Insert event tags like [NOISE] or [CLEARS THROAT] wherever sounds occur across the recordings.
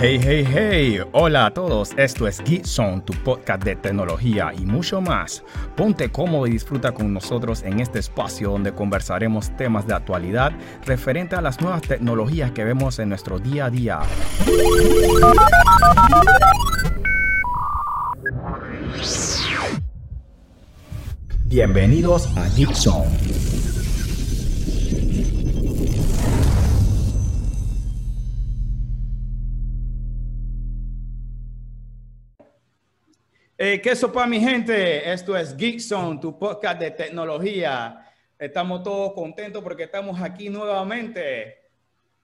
Hey, hey, hey, hola a todos, esto es Geek Zone, tu podcast de tecnología y mucho más. Ponte cómodo y disfruta con nosotros en este espacio donde conversaremos temas de actualidad referente a las nuevas tecnologías que vemos en nuestro día a día. Bienvenidos a Geek Eh, ¿Qué sopa, mi gente? Esto es Geek Zone, tu podcast de tecnología. Estamos todos contentos porque estamos aquí nuevamente.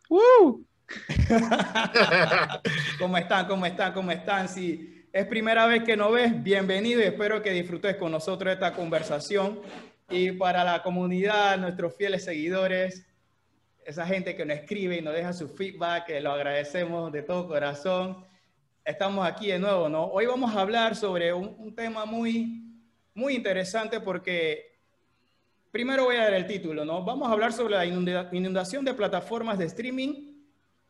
¡Woo! [LAUGHS] ¿Cómo están? ¿Cómo están? ¿Cómo están? Si es primera vez que nos ves, bienvenido y espero que disfrutes con nosotros esta conversación. Y para la comunidad, nuestros fieles seguidores, esa gente que nos escribe y nos deja su feedback, que lo agradecemos de todo corazón estamos aquí de nuevo, ¿no? Hoy vamos a hablar sobre un, tema muy, muy interesante porque primero voy a dar el título, ¿no? Vamos a hablar sobre la inundación de plataformas de streaming.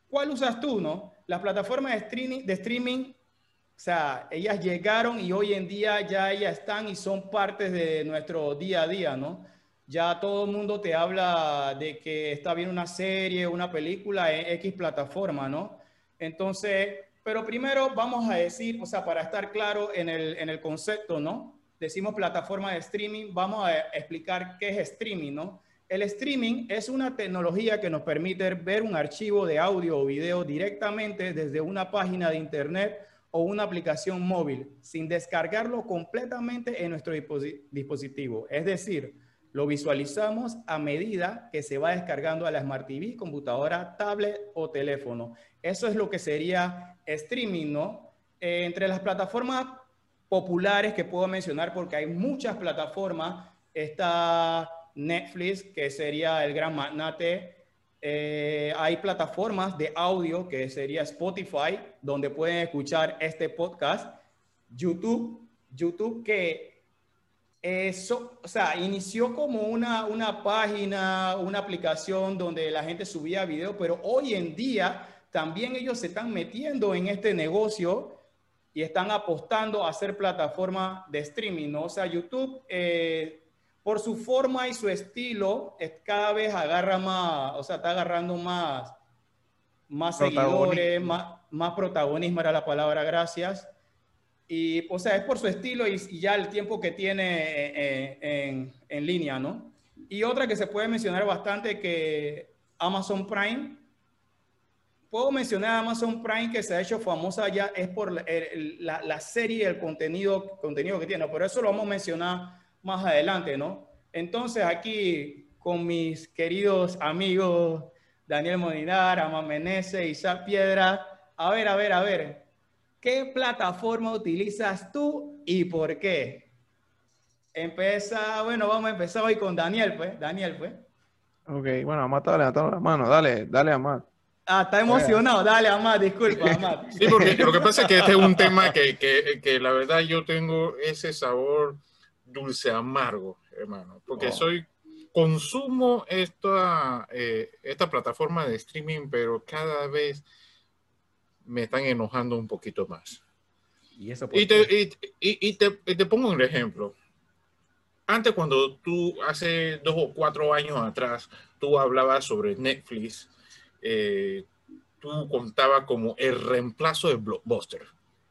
¿Cuál usas tú, no? Las plataformas de streaming, de streaming, o sea, ellas llegaron y hoy en día ya ellas están y son partes de nuestro día a día, ¿no? Ya todo el mundo te habla de que está viendo una serie, una película en X plataforma, ¿no? Entonces, pero primero vamos a decir, o sea, para estar claro en el, en el concepto, ¿no? Decimos plataforma de streaming, vamos a explicar qué es streaming, ¿no? El streaming es una tecnología que nos permite ver un archivo de audio o video directamente desde una página de internet o una aplicación móvil, sin descargarlo completamente en nuestro dispositivo. Es decir, lo visualizamos a medida que se va descargando a la Smart TV, computadora, tablet o teléfono. Eso es lo que sería streaming, ¿no? Eh, entre las plataformas populares que puedo mencionar, porque hay muchas plataformas, está Netflix, que sería el gran magnate. Eh, hay plataformas de audio, que sería Spotify, donde pueden escuchar este podcast. YouTube, YouTube que eso, o sea, inició como una, una página, una aplicación donde la gente subía video, pero hoy en día también ellos se están metiendo en este negocio y están apostando a hacer plataforma de streaming, ¿no? O sea, YouTube, eh, por su forma y su estilo, cada vez agarra más, o sea, está agarrando más, más seguidores, más, más protagonismo era la palabra, gracias. Y, o sea, es por su estilo y, ya el tiempo que tiene eh, en, en línea, ¿no? Y otra que se puede mencionar bastante que Amazon Prime, puedo mencionar Amazon Prime que se ha hecho famosa ya es por la, la, serie, el contenido, contenido que tiene, pero eso lo vamos a mencionar más adelante, ¿no? Entonces aquí con mis queridos amigos Daniel Molinar, Amán Menezes, Isaac Piedra, a ver, a ver, a ver, ¿qué plataforma utilizas tú y por qué? Empieza, bueno, vamos a empezar hoy con Daniel, pues, Daniel, pues. Ok, bueno, Amad, dale, dale la mano, dale, dale, Amad. Ah, está emocionado. Dale, Amad, disculpa, Amad. [LAUGHS] Sí, porque lo que pasa es que este es un tema que, que, que la verdad yo tengo ese sabor dulce amargo, hermano, porque oh. soy consumo esta, eh, esta plataforma de streaming, pero cada vez me están enojando un poquito más. Y, eso y, te, y, y, te, te, pongo un ejemplo. Antes, cuando tú, hace dos o cuatro años atrás, tú hablabas sobre Netflix eh, tú contabas como el reemplazo de Blockbuster.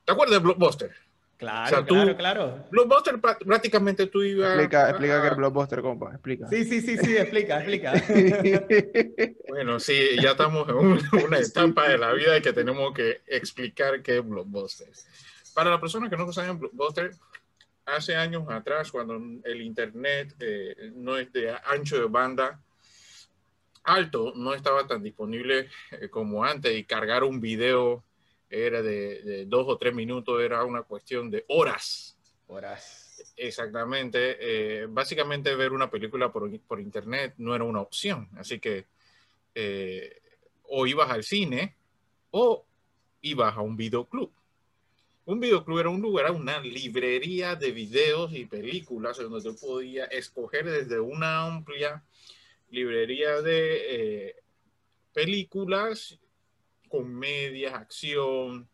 ¿Te acuerdas de Blockbuster? Claro, claro, claro. Blockbuster prácticamente tú ibas... Explica, explica qué es Blockbuster, compa, explica. Sí, sí, sí, sí, explica, explica. [LAUGHS] bueno, sí, ya estamos en una, etapa de la vida que tenemos que explicar qué es Blockbuster. Para las personas que no saben Blockbuster, hace años atrás, cuando el Internet eh, no es de ancho de banda, alto no estaba tan disponible eh, como antes y cargar un video era de, dos o tres minutos, era una cuestión de horas. Horas. Exactamente. Eh, básicamente ver una película por, por, internet no era una opción. Así que eh, o ibas al cine o ibas a un videoclub. Un videoclub era un lugar, una librería de videos y películas donde tú podías escoger desde una amplia librería de eh, películas comedias, acción,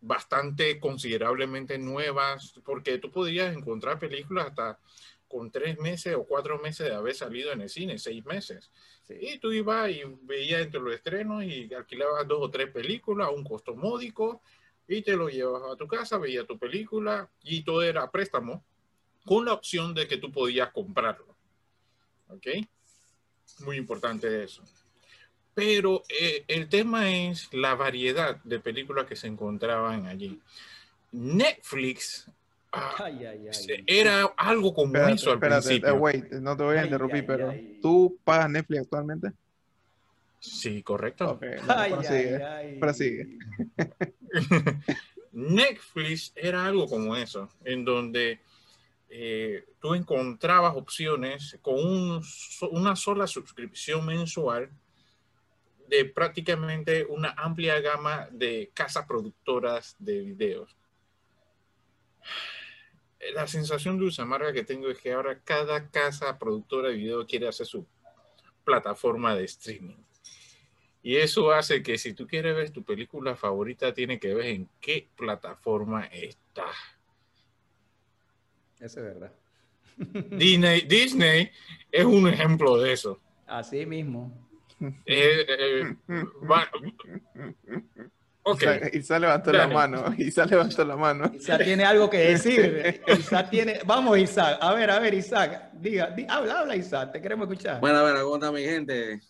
bastante considerablemente nuevas, porque tú podías encontrar películas hasta con tres meses o cuatro meses de haber salido en el cine, seis meses. Y tú ibas y veías entre los estrenos y alquilabas dos o tres películas a un costo módico y te lo llevabas a tu casa, veías tu película y todo era préstamo con la opción de que tú podías comprarlo. ¿Ok? Muy importante eso. Pero eh, el tema es la variedad de películas que se encontraban allí. Netflix ah, era algo como eso al espérate, principio. eh, wait, no te voy a interrumpir, ay, pero ay. ¿tú pagas Netflix actualmente? Sí, correcto. Ok, no, Ay, prosigue, ay, ay. prosigue. [LAUGHS] Netflix era algo como eso, en donde eh, tú encontrabas opciones con un una sola suscripción mensual de prácticamente una amplia gama de casas productoras de videos. La sensación dulce amarga que tengo es que ahora cada casa productora de video quiere hacer su plataforma de streaming. Y eso hace que si tú quieres ver tu película favorita, tiene que ver en qué plataforma está. Eso es verdad. Disney, Disney es un ejemplo de eso. Así mismo. Eh, eh, va- ok, Isaac, Isaac levantó la Dale. mano. Isaac levantó la mano. [LAUGHS] Isaac tiene algo que decir. [LAUGHS] Isaac tiene. Vamos, Isaac. A ver, a ver, Isaac. Diga, di- habla, habla, Isaac. Te queremos escuchar. Bueno, bueno, ¿cómo está mi gente?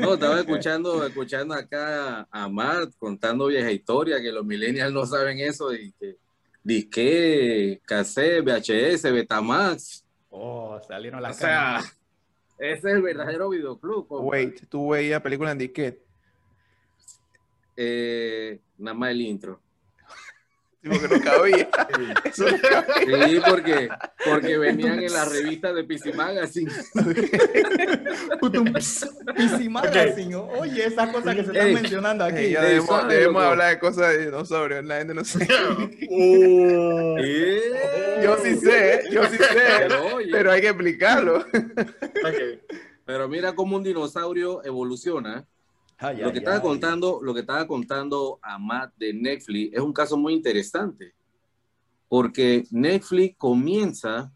No, estaba escuchando, escuchando acá a Mart contando vieja historia, que los millennials no saben eso y que disque, cassette, VHS, Betamax. Oh, salieron O las sea, canas. Ese es el verdadero videoclub. compa. Wait, tú veías películas en disquete. Eh, nada más el intro. Tipo que no cabía. [LAUGHS] Eso no cabía. Sí, porque, porque venían en las revistas de PC Magazine. PC Magazine. Oye, esas cosas que se están Ey, mencionando aquí. Ey, ya Ey, debemos, hablar de cosas de dinosaurios. La gente no sabe. [LAUGHS] Oh. Eh, Yo sí sé, yo sí sé. Pero, hay que explicarlo. Pero mira cómo un dinosaurio evoluciona. Ay, lo ay, que estaba ay. contando, lo que estaba contando a Matt de Netflix es un caso muy interesante, porque Netflix comienza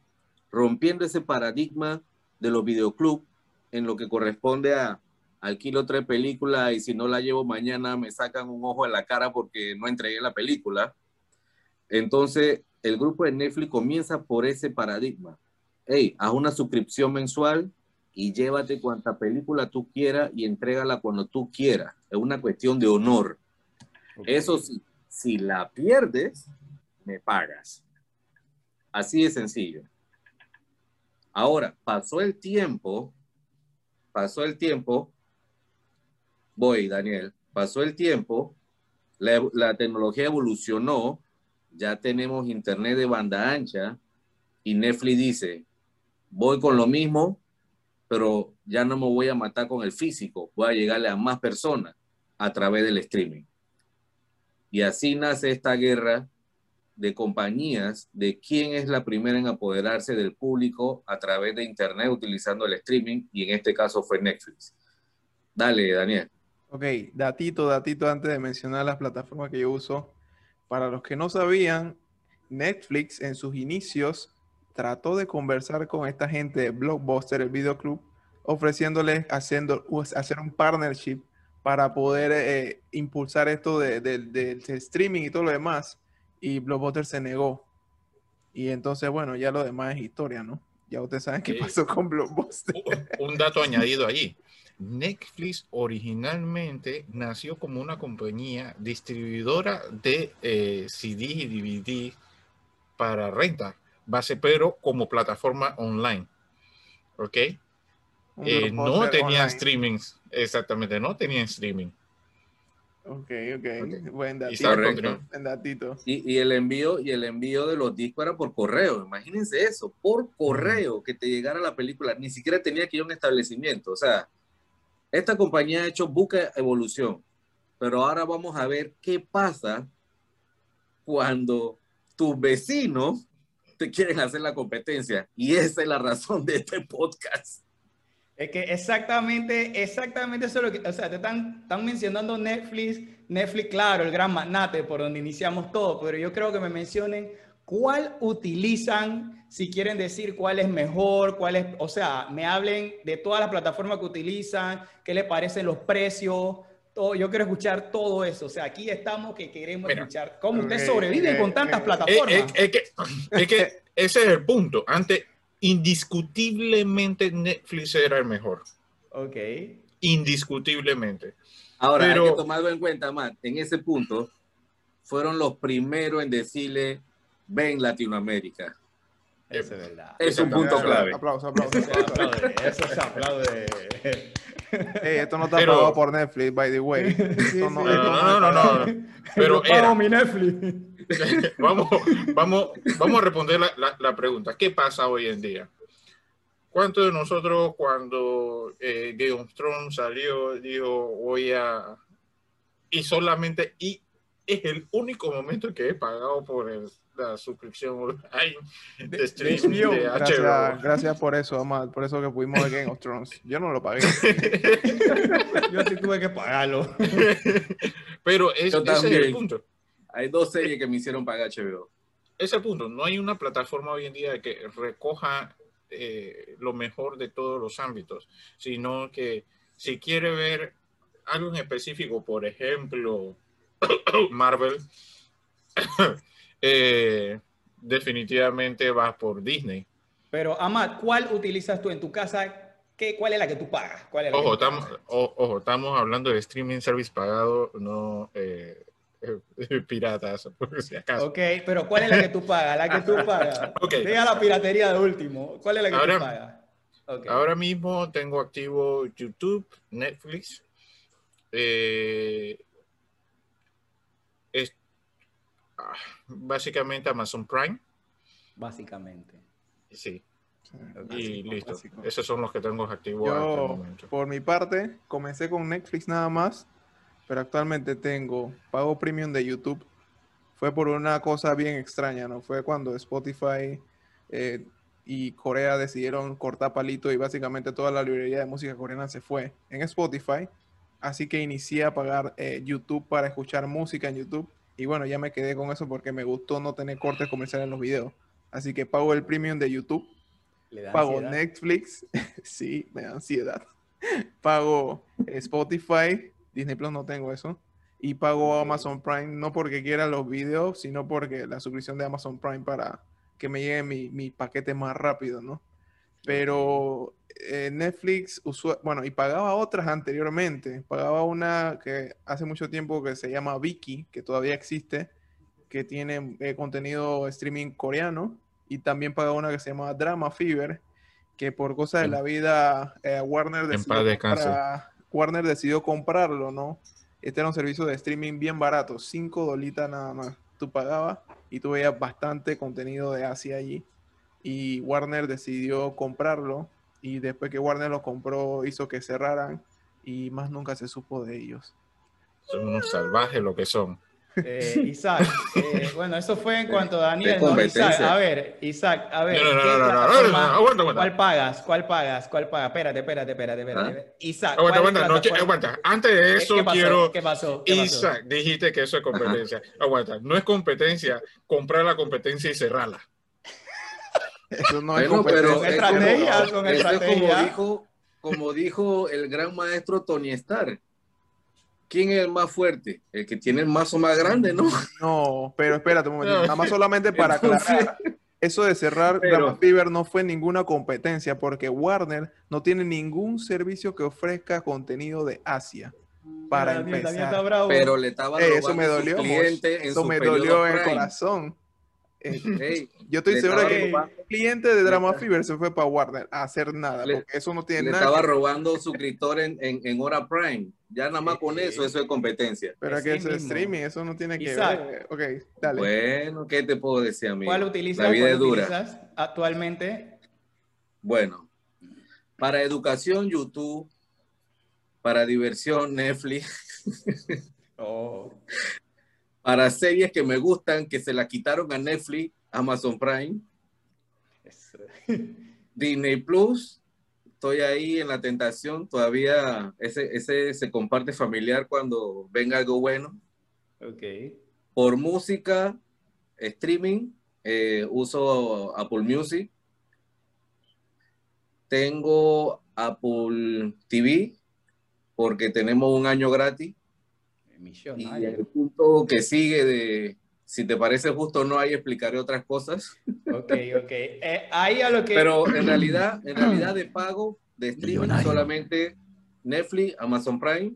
rompiendo ese paradigma de los videoclubs en lo que corresponde a alquilo tres películas y si no la llevo mañana me sacan un ojo en la cara porque no entregué la película. Entonces, el grupo de Netflix comienza por ese paradigma. Hey, haz una suscripción mensual y llévate cuanta película tú quieras y entrégala cuando tú quieras. Es una cuestión de honor. Eso sí, si la pierdes, me pagas. Así de sencillo. Ahora, pasó el tiempo, pasó el tiempo, voy, Daniel, pasó el tiempo, la, la tecnología evolucionó, ya tenemos internet de banda ancha y Netflix dice, voy con lo mismo, pero ya no me voy a matar con el físico, voy a llegarle a más personas a través del streaming. Y así nace esta guerra de compañías de quién es la primera en apoderarse del público a través de internet utilizando el streaming y en este caso fue Netflix. Dale, Daniel. Ok, datito, datito antes de mencionar las plataformas que yo uso. Para los que no sabían, Netflix en sus inicios trató de conversar con esta gente de Blockbuster, el videoclub, ofreciéndoles haciendo, hacer un partnership para poder eh, impulsar esto de- de- de- del streaming y todo lo demás. Y Blockbuster se negó. Y entonces, bueno, ya lo demás es historia, ¿no? Ya ustedes saben qué pasó con Blockbuster. Un- un dato añadido allí. Netflix originalmente nació como una compañía distribuidora de eh, CD y DVD para renta, base pero como plataforma online. ¿Ok? Eh, no Blockbuster tenía online. streamings, exactamente, no tenía streaming. Ok, ok. Ok. Buen datito. Buen datito. Y, y el envío y el envío de los discos era por correo. Imagínense eso, por correo que te llegara la película. Ni siquiera tenía que ir a un establecimiento. O sea, esta compañía ha hecho buca evolución. Pero ahora vamos a ver qué pasa cuando tus vecinos te quieren hacer la competencia. Y esa es la razón de este podcast. Es que exactamente, exactamente eso es lo que, o sea, te están, están mencionando Netflix, Netflix, claro, el gran magnate por donde iniciamos todo, pero yo creo que me mencionen cuál utilizan, si quieren decir cuál es mejor, cuál es, o sea, me hablen de todas las plataformas que utilizan, qué les parecen los precios, todo, yo quiero escuchar todo eso, o sea, aquí estamos que queremos escuchar cómo ustedes sobreviven eh, con tantas eh, plataformas. Es, que, es que [LAUGHS] ese es el punto. Antes, indiscutiblemente Netflix era el mejor. ok. Indiscutiblemente. Ahora, Pero- hay que tomarlo en cuenta, Matt, en ese punto fueron los primeros en decirle, ven Latinoamérica. Eso es verdad. Es un punto clave. Aplauso, aplauso. Eso se aplaude, eso se aplaude. Ey, esto no está Pero- pagado por Netflix, by the way. [LAUGHS] Sí, Esto sí. no- No, no, no, no, no. Pero Yo pago era. mi Netflix. [LAUGHS] vamos, vamos, vamos a responder la, la- la pregunta. ¿Qué pasa hoy en día? ¿Cuántos de nosotros cuando eh, Game of Thrones salió, dijo, voy a... Y solamente, y es el único momento que he pagado por el- la suscripción online [LAUGHS] de, De- streaming HBO. de Gracias, HBO. gracias por eso, Amad, por eso que pudimos ver Game of Thrones. Yo no lo pagué. [LAUGHS] Yo sí tuve que pagarlo. [LAUGHS] Pero es, ese es el punto. Hay dos series que me hicieron pagar HBO. ese punto. No hay una plataforma hoy en día que recoja eh, lo mejor de todos los ámbitos, sino que si quiere ver algo en específico, por ejemplo, [COUGHS] Marvel, eh, definitivamente vas por Disney. Pero, Amad, ¿cuál utilizas tú en tu casa? ¿Qué, ¿Cuál es la que tú pagas? ¿Cuál es la que Ojo, tú estamos, pagas? o- ojo, estamos hablando de streaming service pagado, no eh, [LAUGHS] eh, piratas, por si acaso. Ok, pero ¿cuál es la que tú pagas? La que tú [LAUGHS] pagas. Ok. Deja la piratería de último. ¿Cuál es la que Ahora- tú pagas? Ok. Ahora mismo tengo activo YouTube, Netflix, eh, es- ah, básicamente Amazon Prime, Básicamente. sí, Ok. y Básico, listo. básico. Esos son los que tengo activos Yo, momento. por mi parte, comencé con Netflix nada más, pero actualmente tengo pago premium de YouTube. Fue por una cosa bien extraña, ¿no? Fue cuando Spotify eh, y Corea decidieron cortar palito y básicamente toda la librería de música coreana se fue en Spotify. Así que inicié a pagar eh, YouTube para escuchar música en YouTube. Y bueno, ya me quedé con eso porque me gustó no tener cortes comerciales en los videos. Así que pago el premium de YouTube Le da pago ansiedad. Netflix, [LAUGHS] sí, me da ansiedad. Pago Spotify, Disney Plus no tengo eso. Y pago Amazon Prime, no porque quiera los videos, sino porque la suscripción de Amazon Prime para que me llegue mi, mi paquete más rápido, ¿no? Pero eh, Netflix, bueno, y pagaba otras anteriormente. Pagaba una que hace mucho tiempo que se llama Viki, que todavía existe, que tiene eh, contenido streaming coreano. Y también pagaba una que se llama Drama Fever, que por cosas de la vida eh, Warner, decidió comprar- Warner decidió comprarlo, ¿no? Este era un servicio de streaming bien barato, 5 dolitas nada más. Tú pagabas y tú veías bastante contenido de Asia allí. Y Warner decidió comprarlo. Y después que Warner lo compró, hizo que cerraran. Y más nunca se supo de ellos. Son unos salvajes lo que son. Eh, Isaac, eh, bueno, eso fue en cuanto a Daniel. ¿no? competencia. Isaac, a ver, Isaac, a ver. No, no, ¿qué no, no, no, no, no, plataforma- no, aguanta, aguanta. ¿Cuál pagas? ¿Cuál pagas? ¿Cuál pagas? Espérate, espérate, espérate, espérate. Isaac, Aguanta, ¿cuál aguanta, no, aguanta. Antes de ¿Qué- eso qué pasó? quiero... ¿Qué pasó? ¿Qué pasó? Isaac, dijiste que eso es competencia. [LAUGHS] Aguanta, no es competencia comprar la competencia y cerrarla. Eso no es Bueno, pero competencia. Con es estrategia, como- con eso es como estrategia. dijo, como dijo el gran maestro Tony Stark. ¿Quién es el más fuerte? El que tiene el mazo más grande, ¿no? No, pero espérate un momentito. No. Nada más solamente para Entonces- aclarar. Eso de cerrar Pero- Fever no fue ninguna competencia porque Warner no tiene ningún servicio que ofrezca contenido de Asia. Para Daniel, Daniel empezar. está bravo. Pero le estaba robando eso me dolió. Mosh. clientes en Eso su me dolió el corazón. Eh, [LAUGHS] yo estoy seguro que robando- el cliente de Drama Fever se fue para Warner a hacer nada, Le- porque eso no tiene le nada. estaba robando suscriptor en, en, en hora prime. Ya nada más con eso, eso es competencia. Pero Es que eso es streaming, eso no tiene que Isaac. ver. Ok, dale. Bueno, ¿qué te puedo decir, amigo? ¿Cuál utilizas? La vida ¿Cuál es dura. utilizas actualmente? Bueno, para educación, YouTube. Para diversión, Netflix. Oh, Para series que me gustan, que se la quitaron a Netflix, Amazon Prime, [LAUGHS] Disney Plus, estoy ahí en la tentación, todavía ese, ese se comparte familiar cuando venga algo bueno. Ok. Por música, streaming, eh, uso Apple Music. Tengo Apple TV porque tenemos un año gratis. Y el punto que sigue de si te parece justo o no, ahí explicaré otras cosas. Ok, ok. Eh, ahí a lo que... Pero en [CLEARS THROAT] realidad, en realidad de pago, de streaming, solamente Netflix, Amazon Prime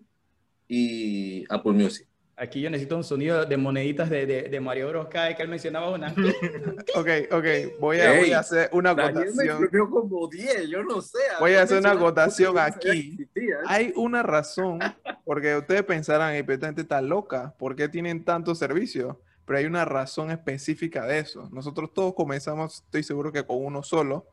y Apple Music. Aquí yo necesito un sonido de moneditas de, de, de Mario Bros. que él mencionaba una. [LAUGHS] ok, ok. Voy a, voy a hacer una acotación. como 10, yo no sé. Voy a hacer una acotación aquí. Hay una razón, porque ustedes pensarán, el petente está loca. ¿Por qué tienen tantos servicios? Pero hay una razón específica de eso. Nosotros todos comenzamos, estoy seguro que con uno solo.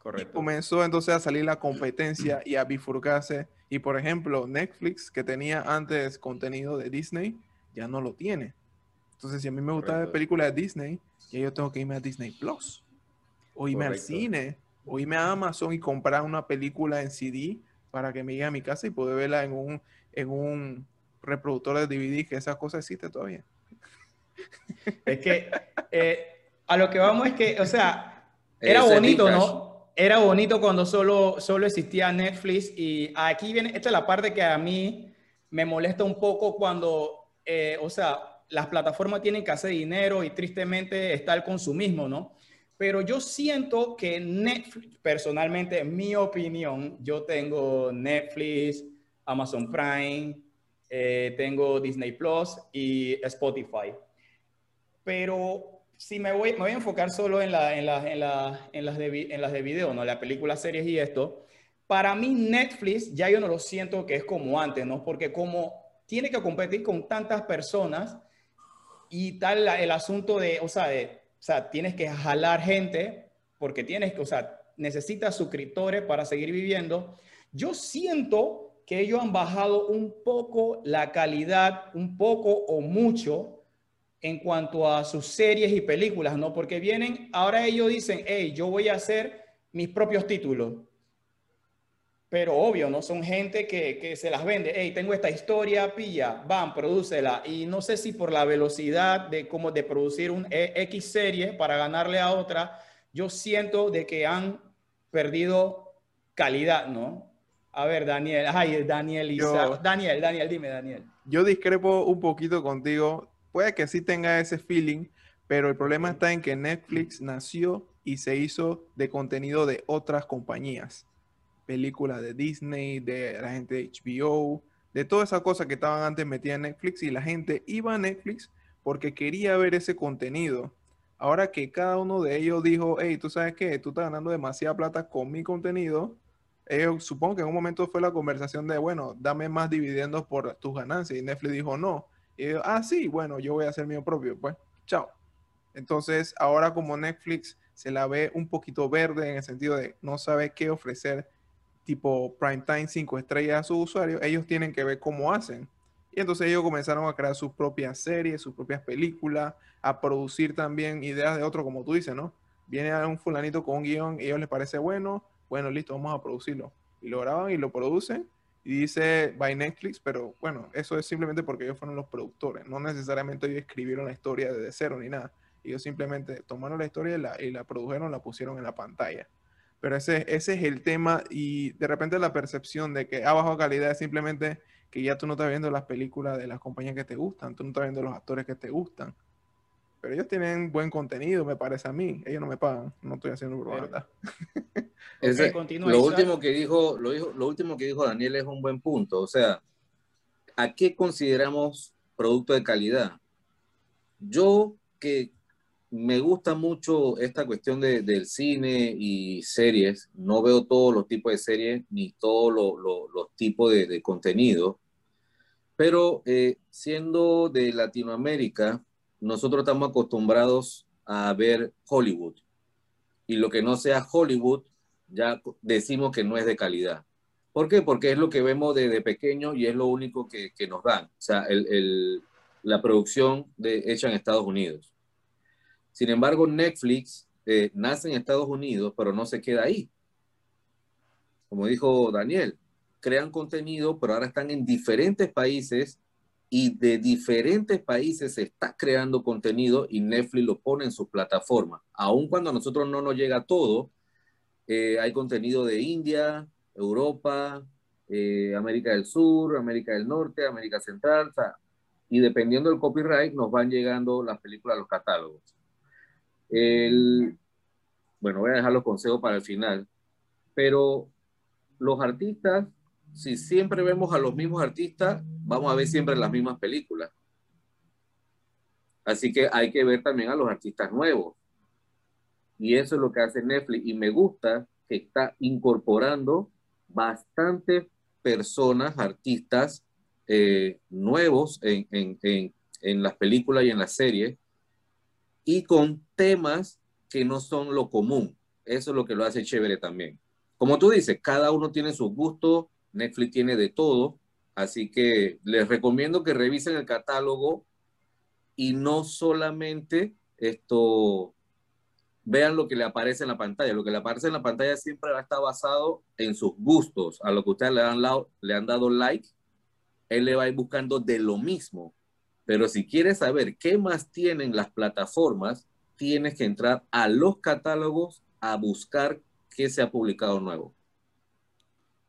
Correcto. Y comenzó entonces a salir la competencia y a bifurcarse. Y por ejemplo, Netflix, que tenía antes contenido de Disney, ya no lo tiene. Entonces, si a mí me gusta ver películas de Disney, ya yo tengo que irme a Disney Plus, o irme al cine, o irme a Amazon y comprar una película en CD para que me llegue a mi casa y poder verla en un, en un reproductor de DVD, que esas cosas existen todavía. Es que eh, a lo que vamos es que, o sea, era bonito, ¿no? Era bonito cuando solo, solo existía Netflix y aquí viene, esta es la parte que a mí me molesta un poco cuando eh, o sea, las plataformas tienen que hacer dinero y tristemente está el consumismo, ¿no? Pero yo siento que Netflix, personalmente, en mi opinión, yo tengo Netflix, Amazon Prime, eh, tengo Disney Plus y Spotify. Pero si me voy, me voy a enfocar solo en, la, en, la, en, la, en, las de, en las de video, ¿no? Las películas, series y esto. Para mí Netflix ya yo no lo siento que es como antes, ¿no? Porque como tiene que competir con tantas personas y tal el asunto de, o sea, tienes que jalar gente porque tienes que, o sea, necesitas suscriptores para seguir viviendo. Yo siento que ellos han bajado un poco la calidad, un poco o mucho en cuanto a sus series y películas, ¿no? Porque vienen, ahora ellos dicen, hey, yo voy a hacer mis propios títulos. Pero obvio, ¿no? Son gente que, que, se las vende. Hey, tengo esta historia, pilla, van, prodúcela. Y no sé si por la velocidad de cómo de producir un e, X serie para ganarle a otra, yo siento de que han perdido calidad, ¿no? A ver, Daniel, ay, Daniel, Daniel, Daniel, dime, Daniel. Yo discrepo un poquito contigo. Puede que sí tenga ese feeling, pero el problema está en que Netflix nació y se hizo de contenido de otras compañías películas de Disney, de la gente de HBO, de todas esas cosas que estaban antes metidas en Netflix y la gente iba a Netflix porque quería ver ese contenido. Ahora que cada uno de ellos dijo, hey, tú sabes que tú estás ganando demasiada plata con mi contenido, ellos supongo que en un momento fue la conversación de, bueno, dame más dividendos por tus ganancias. Y Netflix dijo, no. Ah, sí, bueno, yo voy a hacer mío propio. Pues, chao. Entonces, ahora como Netflix se la ve un poquito verde en el sentido de no sabe qué ofrecer tipo Primetime 5 estrellas a sus usuarios, ellos tienen que ver cómo hacen. Y entonces ellos comenzaron a crear sus propias series, sus propias películas, a producir también ideas de otro, como tú dices, ¿no? Viene a un fulanito con un guion y a ellos les parece bueno, bueno, listo, vamos a producirlo. Y lo graban y lo producen y dice by Netflix, pero bueno, eso es simplemente porque ellos fueron los productores, no necesariamente ellos escribieron la historia desde cero ni nada. Ellos simplemente tomaron la historia y la, y la produjeron, la pusieron en la pantalla. Pero ese, ese es el tema y de repente la percepción de que a bajo calidad es simplemente que ya tú no estás viendo las películas de las compañías que te gustan, tú no estás viendo los actores que te gustan. Pero ellos tienen buen contenido, me parece a mí. Ellos no me pagan, no estoy haciendo propaganda. [LAUGHS] lo último que dijo, lo, dijo, lo último que dijo Daniel es un buen punto. O sea, ¿a qué consideramos producto de calidad? Yo que me gusta mucho esta cuestión de, del cine y series. No veo todos los tipos de series ni todos los tipos de, contenido. Pero eh, siendo de Latinoamérica, nosotros estamos acostumbrados a ver Hollywood. Y lo que no sea Hollywood, ya decimos que no es de calidad. ¿Por qué? Porque es lo que vemos desde pequeño y es lo único que, nos dan. O sea, la producción de, hecha en Estados Unidos. Sin embargo, Netflix eh, nace en Estados Unidos, pero no se queda ahí. como dijo Daniel, crean contenido, pero ahora están en diferentes países y de diferentes países se está creando contenido y Netflix lo pone en su plataforma. Aun cuando a nosotros no nos llega todo, eh, hay contenido de India, Europa, eh, América del Sur, América del Norte, América Central, y dependiendo del copyright nos van llegando las películas a los catálogos. Bueno, voy a dejar los consejos para el final, pero los artistas, si siempre vemos a los mismos artistas, vamos a ver siempre las mismas películas. Así que hay que ver también a los artistas nuevos. Y eso es lo que hace Netflix. Y me gusta que está incorporando bastantes personas, artistas eh, nuevos en, en, en, las películas y en las series y con temas que no son lo común. Eso es lo que lo hace chévere también. Como tú dices, cada uno tiene sus gustos, Netflix tiene de todo, así que les recomiendo que revisen el catálogo y no solamente esto vean lo que le aparece en la pantalla. Lo que le aparece en la pantalla siempre va a estar basado en sus gustos, a lo que ustedes le han, le han dado like él le va a ir buscando de lo mismo. Pero si quieres saber qué más tienen las plataformas, tienes que entrar a los catálogos a buscar qué se ha publicado nuevo.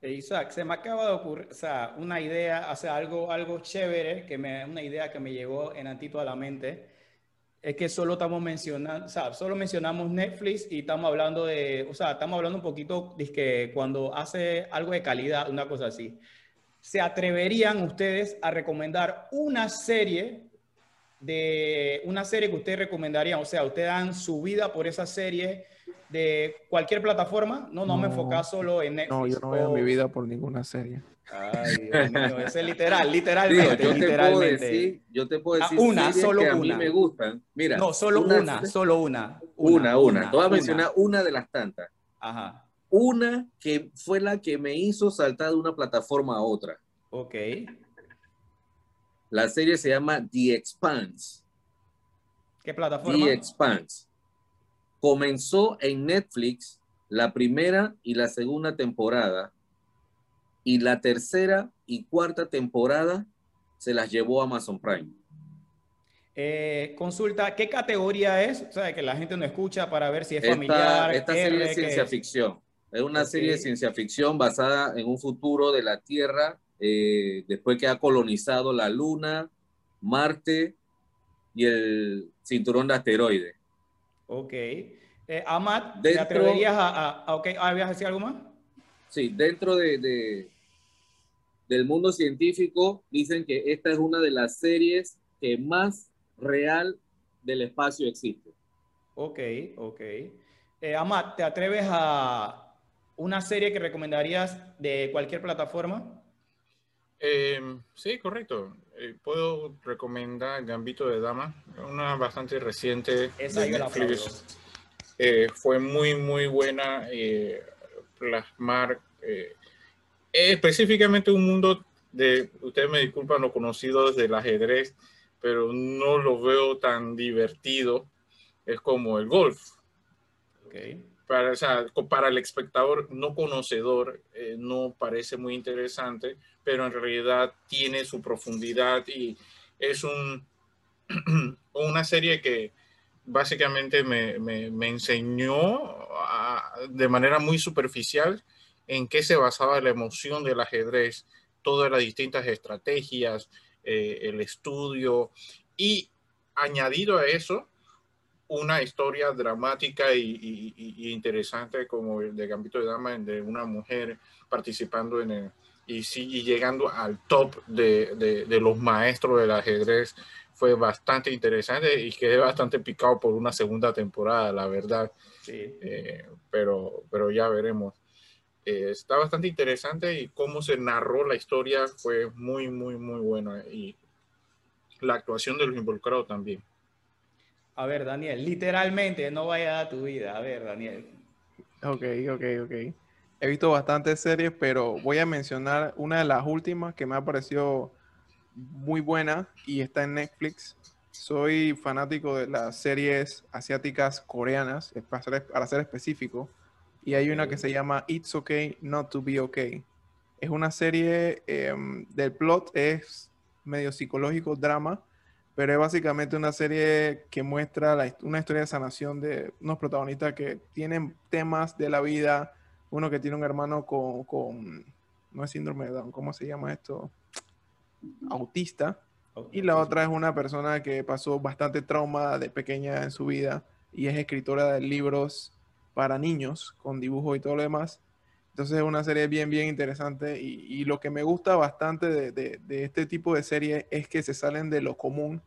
Eh, Isaac, se me acaba de ocurrir, o sea, una idea, o sea, algo, algo chévere, que me, una idea que me llegó en antito a la mente, es que solo estamos mencionando, o sea, solo mencionamos Netflix y estamos hablando de, o sea, estamos hablando un poquito de que cuando hace algo de calidad, una cosa así. ¿Se atreverían ustedes a recomendar una serie de una serie que ustedes recomendarían? O sea, ustedes dan su vida por esa serie de cualquier plataforma. No, no, me enfoca solo en Netflix. No, yo no veo mi vida por ninguna serie. Ay, Dios mío, [LAUGHS] ese es literal, literalmente, yo literalmente. Te decir, yo te puedo decir una, solo que una. a mí me gustan. Mira, no, solo una, solo una. Una, una. Te voy a mencionar una de las tantas. Ajá. Una que fue la que me hizo saltar de una plataforma a otra. Ok. La serie se llama The Expanse. ¿Qué plataforma? The Expanse. Comenzó en Netflix la primera y la segunda temporada y la tercera y cuarta temporada se las llevó a Amazon Prime. Eh, consulta, ¿qué categoría es? O sea, que la gente no escucha para ver si es familiar. Esta serie es ciencia ficción. Es una serie de ciencia ficción basada en un futuro de la Tierra eh, después que ha colonizado la Luna, Marte y el cinturón de asteroides. Ok. Eh, Amat, ¿te atreverías a, a, okay, a decir algo más? Sí, dentro de, de, del mundo científico dicen que esta es una de las series que más real del espacio existe. Ok, ok. Eh, Amat, ¿te atreves a, ¿Una serie que recomendarías de cualquier plataforma? Em, sí, correcto. Eh, puedo recomendar Gambito de Dama, una bastante reciente. Esa de Netflix. Eh, fue muy, muy buena eh, plasmar específicamente un mundo de, ustedes me disculpan, lo conocido desde el ajedrez, pero no lo veo tan divertido. Es como el golf. Okay para, para el espectador no conocedor eh, no parece muy interesante, pero en realidad tiene su profundidad y es un, [CLEARS THROAT] una serie que básicamente me, me, enseñó de manera muy superficial en qué se basaba la emoción del ajedrez, todas las distintas estrategias, eh, el estudio y añadido a eso, una historia dramática y, interesante como el de Gambito de Dama, de una mujer participando en el, y, sí, llegando al top de, de, los maestros del ajedrez. Fue bastante interesante y quedé bastante picado por una segunda temporada, la verdad. Sí. Eh, pero, pero ya veremos. Eh, está bastante interesante y cómo se narró la historia fue muy, muy, muy buena. Y la actuación de los involucrados también. A ver, Daniel, literalmente, no vaya a tu vida. A ver, Daniel. Ok, ok, ok. He visto bastantes series, pero voy a mencionar una de las últimas que me ha parecido muy buena y está en Netflix. Soy fanático de las series asiáticas coreanas, para ser, para ser específico. y hay una que se llama It's Okay Not to Be Okay. Es una serie em, del plot, es medio psicológico, drama, pero es básicamente una serie que muestra una historia de sanación de unos protagonistas que tienen temas de la vida, uno que tiene un hermano con, no es síndrome de Down, ¿cómo se llama esto? Autista. Y la otra es una persona que pasó bastante trauma de pequeña en su vida y es escritora de libros para niños con dibujos y todo lo demás. Entonces es una serie bien, bien interesante y, lo que me gusta bastante de, este tipo de serie es que se salen de lo común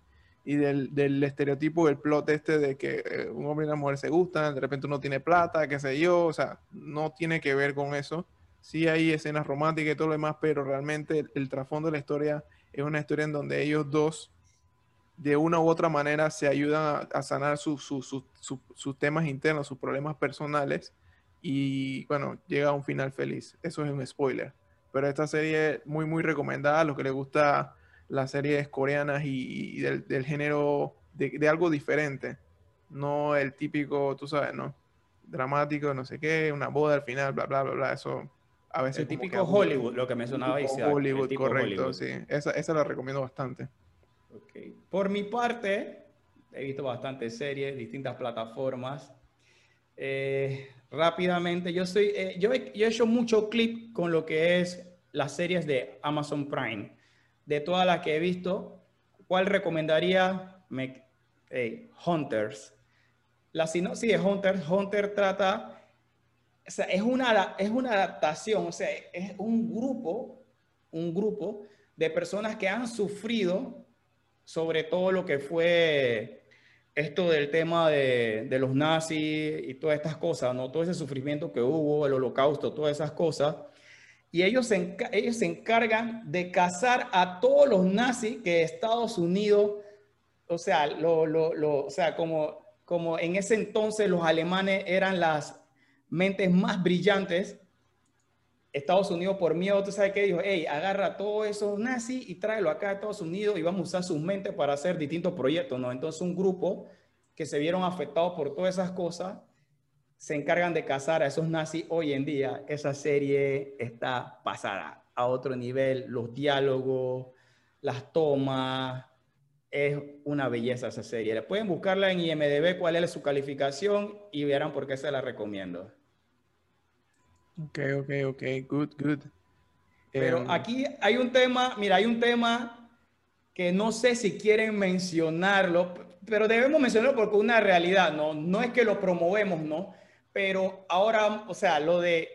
y del, estereotipo del plot este de que eh, un hombre y una mujer se gustan, de repente uno tiene plata, qué sé yo, o sea, no tiene que ver con eso. Sí hay escenas románticas y todo lo demás, pero realmente el trasfondo de la historia es una historia en donde ellos dos de una u otra manera se ayudan a, sanar sus temas internos, sus problemas personales y bueno, llega a un final feliz. Eso es un spoiler. Pero esta serie es muy, muy recomendada a los que les gusta las series coreanas y, del, género de, algo diferente. No el típico, tú sabes, ¿no? Dramático, no sé qué, una boda al final, bla, bla, bla, bla. Eso a veces. El típico Hollywood, lo que mencionaba Hollywood, correcto, sí. Esa, esa la recomiendo bastante. Por mi parte, he visto bastantes series, distintas plataformas. Eh, rápidamente, yo, soy, eh, yo, he, hecho mucho clip con lo que es las series de Amazon Prime. De todas las que he visto, ¿cuál recomendaría? Me, Hunters. La sinopsis de Hunters, Hunter trata, o es una, es una adaptación, o sea, es un grupo, un grupo de personas que han sufrido sobre todo lo que fue esto del tema de, los nazis y todas estas cosas, ¿no? Todo ese sufrimiento que hubo, el holocausto, todas esas cosas. Y ellos se, ellos se encargan de cazar a todos los nazis que Estados Unidos, o sea, lo, lo, o sea como, como en ese entonces los alemanes eran las mentes más brillantes Estados Unidos por miedo, tú sabes qué dijo, hey, agarra todos esos nazis y tráelo acá a Estados Unidos y vamos a usar sus mentes para hacer distintos proyectos, ¿no? Entonces un grupo que se vieron afectados por todas esas cosas se encargan de cazar a esos nazis hoy en día. Esa serie está pasada a otro nivel, los diálogos, las tomas, es una belleza esa serie. Pueden buscarla en IMDB cuál es su calificación y verán por qué se la recomiendo. Ok, ok, ok, good, good. Pero em, aquí hay un tema, mira, hay un tema que no sé si quieren mencionarlo, pero debemos mencionarlo porque es una realidad, ¿no? No es que lo promovemos, ¿no? Pero ahora, o sea, lo de,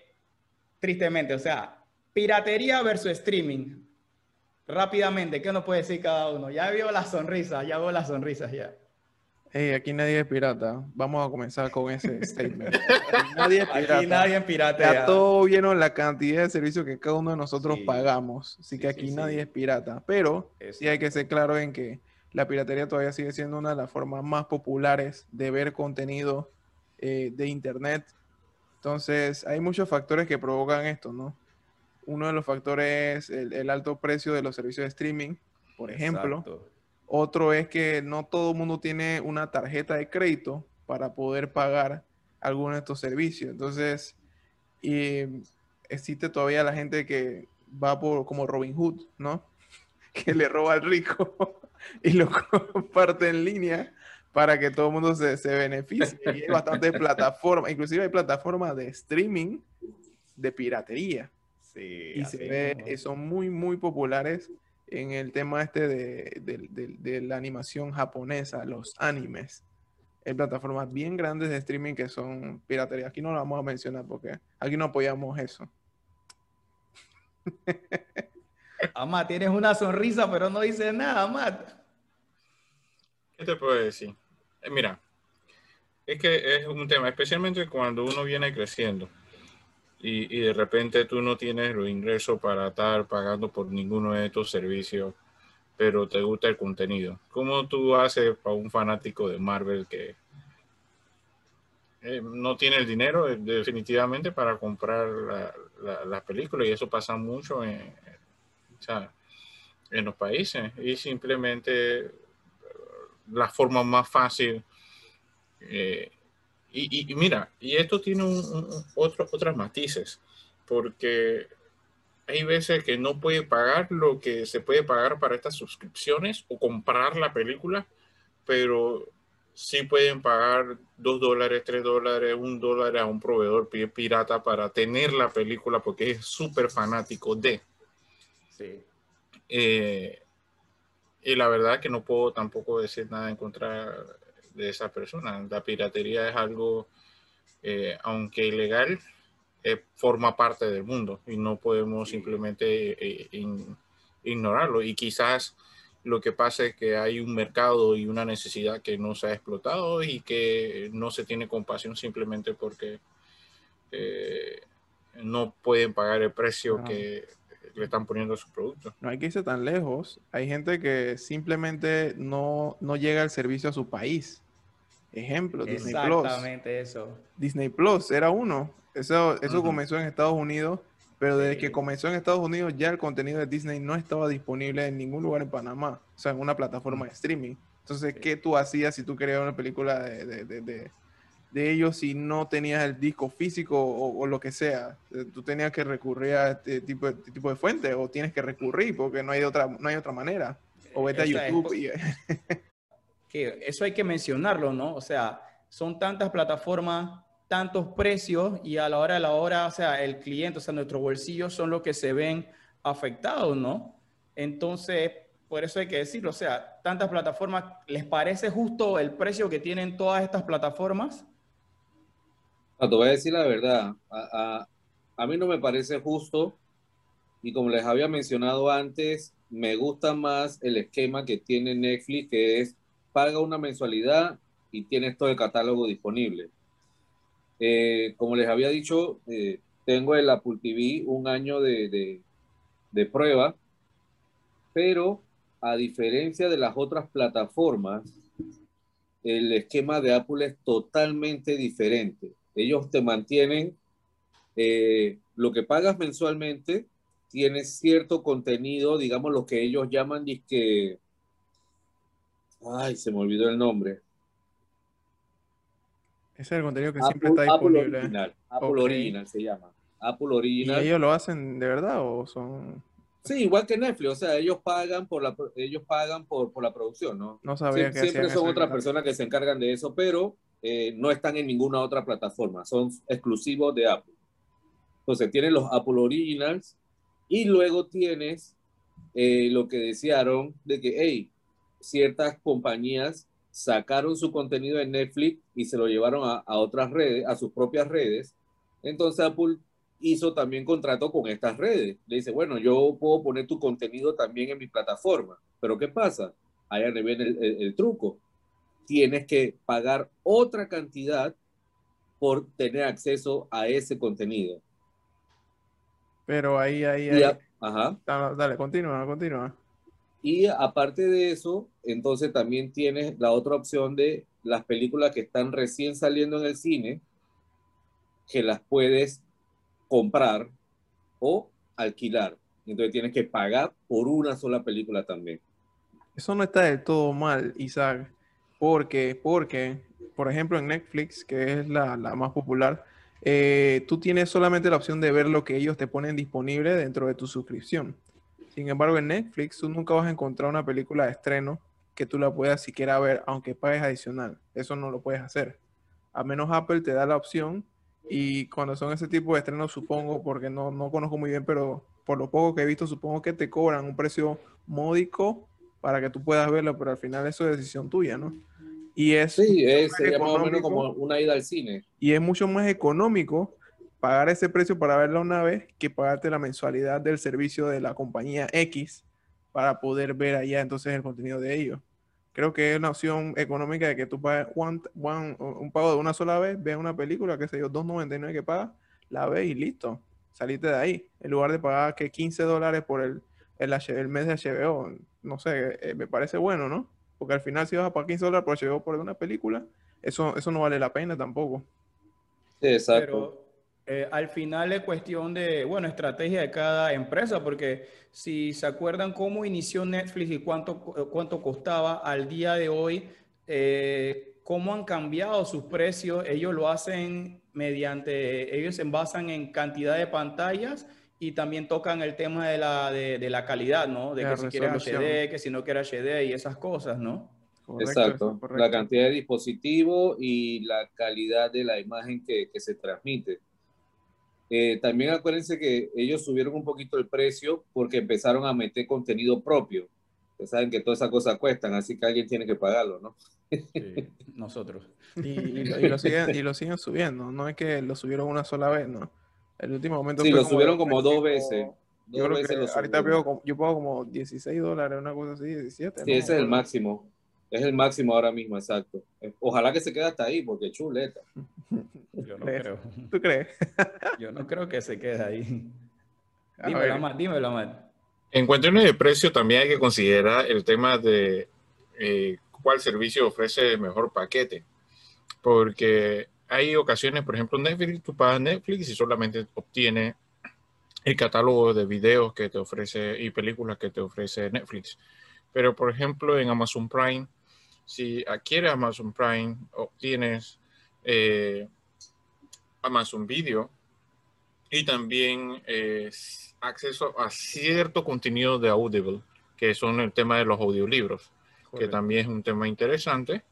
tristemente, o sea, piratería versus streaming. Rápidamente, ¿qué nos puede decir cada uno? Ya vio la sonrisa, ya veo las sonrisas ya. Hey, aquí nadie es pirata. Vamos a comenzar con ese [LAUGHS] statement. Aquí nadie es pirata. Aquí nadie es pirata. Ya todo vieron la cantidad de servicios que cada uno de nosotros pagamos. Así que aquí nadie es pirata. Pero sí hay que ser claro en que la piratería todavía sigue siendo una de las formas más populares de ver contenido eh, de Internet. Entonces, hay muchos factores que provocan esto, ¿no? Uno de los factores es el, alto precio de los servicios de streaming, por ejemplo. Otro es que no todo el mundo tiene una tarjeta de crédito para poder pagar algunos de estos servicios. Entonces, existe todavía la gente que va por como Robin Hood, ¿no? [LAUGHS] Que le roba al rico [LAUGHS] y lo comparte en línea para que todo el mundo se, se beneficie. Y hay bastantes plataformas, inclusive hay plataformas de streaming de piratería. Sí, y se ve, son muy, muy populares en el tema este de, la animación japonesa, los animes. Hay plataformas bien grandes de streaming que son piratería. Aquí no lo vamos a mencionar porque aquí no apoyamos eso. [LAUGHS] Amat, tienes una sonrisa, pero no dices nada, Amat. ¿Qué te puedo decir? Eh, mira, es que es un tema, especialmente cuando uno viene creciendo y, de repente tú no tienes los ingresos para estar pagando por ninguno de estos servicios, pero te gusta el contenido. ¿Cómo tú haces para un fanático de Marvel que eh, no tiene el dinero eh, definitivamente para comprar las películas? Y eso pasa mucho en, los países. Y simplemente la forma más fácil eh, y, mira, y esto tiene un, otros matices, porque hay veces que no puede pagar lo que se puede pagar para estas suscripciones o comprar la película, pero sí pueden pagar dos dólares, tres dólares, un dólar a un proveedor pirata para tener la película porque es súper fanático de. Sí. Eh, y la verdad que no puedo tampoco decir nada en contra de esa persona. La piratería es algo, eh, aunque ilegal, eh, forma parte del mundo y no podemos simplemente ignorarlo. Y quizás lo que pasa es que hay un mercado y una necesidad que no se ha explotado y que no se tiene compasión simplemente porque no pueden pagar el precio que le están poniendo su producto. No hay que irse tan lejos. Hay gente que simplemente no, no llega el servicio a su país. Ejemplo, Disney Plus. Exactamente eso. Disney Plus era uno. Eso, eso comenzó en Estados Unidos, pero desde que comenzó en Estados Unidos ya el contenido de Disney no estaba disponible en ningún lugar en Panamá, o sea, en una plataforma de streaming. Entonces, ¿qué tú hacías si tú querías una película de, de de ellos si no tenías el disco físico o, lo que sea. Eh, tú tenías que recurrir a este tipo, de, este tipo de fuente o tienes que recurrir porque no hay otra, no hay otra manera. O vete a YouTube. [LAUGHS] [LAUGHS] que eso hay que mencionarlo, ¿no? O sea, son tantas plataformas, tantos precios y a la hora de la hora, o sea, el cliente, o sea, nuestros bolsillos son los que se ven afectados, ¿no? Entonces, por eso hay que decirlo, o sea, tantas plataformas, ¿les parece justo el precio que tienen todas estas plataformas? te voy a decir la verdad, a, mí no me parece justo y como les había mencionado antes, me gusta más el esquema que tiene Netflix, que es paga una mensualidad y tienes todo el catálogo disponible. Eh, como les había dicho, eh, tengo el Apple TV un año de, de, prueba, pero a diferencia de las otras plataformas, el esquema de Apple es totalmente diferente. Ellos te mantienen eh, lo que pagas mensualmente, tienes cierto contenido, digamos lo que ellos llaman que ay, se me olvidó el nombre. Ese es el contenido que siempre está disponible. Apple Original, Apple Original se llama. Apple Original. ¿Y ellos lo hacen de verdad o son Sí, igual que Netflix, o sea, ellos pagan por la, ellos pagan por, por la producción, ¿no? No sabía que Siempre son otras personas que se encargan de eso, pero eh, no están en ninguna otra plataforma, son exclusivos de Apple. Entonces tienes los Apple Originals y luego tienes eh, lo que decían de que, hey, ciertas compañías sacaron su contenido en Netflix y se lo llevaron a, a otras redes, a sus propias redes. Entonces Apple hizo también contrato con estas redes. Le dice, bueno, yo puedo poner tu contenido también en mi plataforma, pero ¿qué pasa? Ahí viene el truco tienes que pagar otra cantidad por tener acceso a ese contenido. Pero ahí, ahí, ahí. ajá. Dale, continúa, continúa. Y aparte de eso, entonces también tienes la otra opción de las películas que están recién saliendo en el cine, que las puedes comprar o alquilar. Entonces tienes que pagar por una sola película también. Eso no está del todo mal, Isaac. Porque, porque, por ejemplo, en Netflix, que es la, más popular, eh, tú tienes solamente la opción de ver lo que ellos te ponen disponible dentro de tu suscripción. Sin embargo, en Netflix tú nunca vas a encontrar una película de estreno que tú la puedas siquiera ver, aunque pagues adicional. Eso no lo puedes hacer. A menos Apple te da la opción y cuando son ese tipo de estrenos, supongo, porque no, no conozco muy bien, pero por lo poco que he visto, supongo que te cobran un precio módico para que tú puedas verlo, pero al final eso es decisión tuya, ¿no? Y es, sí, es más o menos como una ida al cine. Y es mucho más económico pagar ese precio para verla una vez que pagarte la mensualidad del servicio de la compañía X para poder ver allá entonces el contenido de ellos. Creo que es una opción económica de que tú pagues un pago de una sola vez, veas una película, que sé yo, 2.99 que pagas, la ves y listo, saliste de ahí. En lugar de pagar que 15 dólares por el, el, mes de HBO, no sé, eh, me parece bueno, ¿no? Porque al final si vas a pagar 15 dólares por HBO por una película, eso, eso no vale la pena tampoco. exacto. Pero eh, al final es cuestión de, bueno, estrategia de cada empresa, porque si se acuerdan cómo inició Netflix y cuánto, cuánto costaba al día de hoy, eh, cómo han cambiado sus precios. Ellos lo hacen mediante, ellos se basan en cantidad de pantallas y también tocan el tema de la, de, la calidad, ¿no? De que si quieres HD, que si no quieres HD y esas cosas, ¿no? Exacto, la cantidad de dispositivo y la calidad de la imagen que, que se transmite. Eh, también acuérdense que ellos subieron un poquito el precio porque empezaron a meter contenido propio. Ustedes saben que todas esas cosas cuestan, así que alguien tiene que pagarlo, ¿no? Sí, nosotros. Y, lo siguen, y, lo siguen, subiendo, no es que lo subieron una sola vez, ¿no? El último momento. Sí, lo subieron como dos veces. yo ahorita pago, yo pago como 16 dólares, una cosa así, 17. Sí, ese es el máximo. Es el máximo ahora mismo, exacto. Ojalá que se quede hasta ahí, porque chuleta. Yo no creo. ¿Tú crees? [LAUGHS] Yo no creo que se quede ahí. Dímelo más, dímelo más. En cuestiones de precio, también hay que considerar el tema de eh, cuál servicio ofrece el mejor paquete. Porque hay ocasiones, por ejemplo, Netflix, tú pagas Netflix y solamente obtienes el catálogo de videos que te ofrece y películas que te ofrece Netflix. Pero, por ejemplo, en Amazon Prime, si adquieres Amazon Prime, obtienes eh, Amazon Video y también eh, acceso a cierto contenido de Audible, que son el tema de los audiolibros, que también es un tema interesante.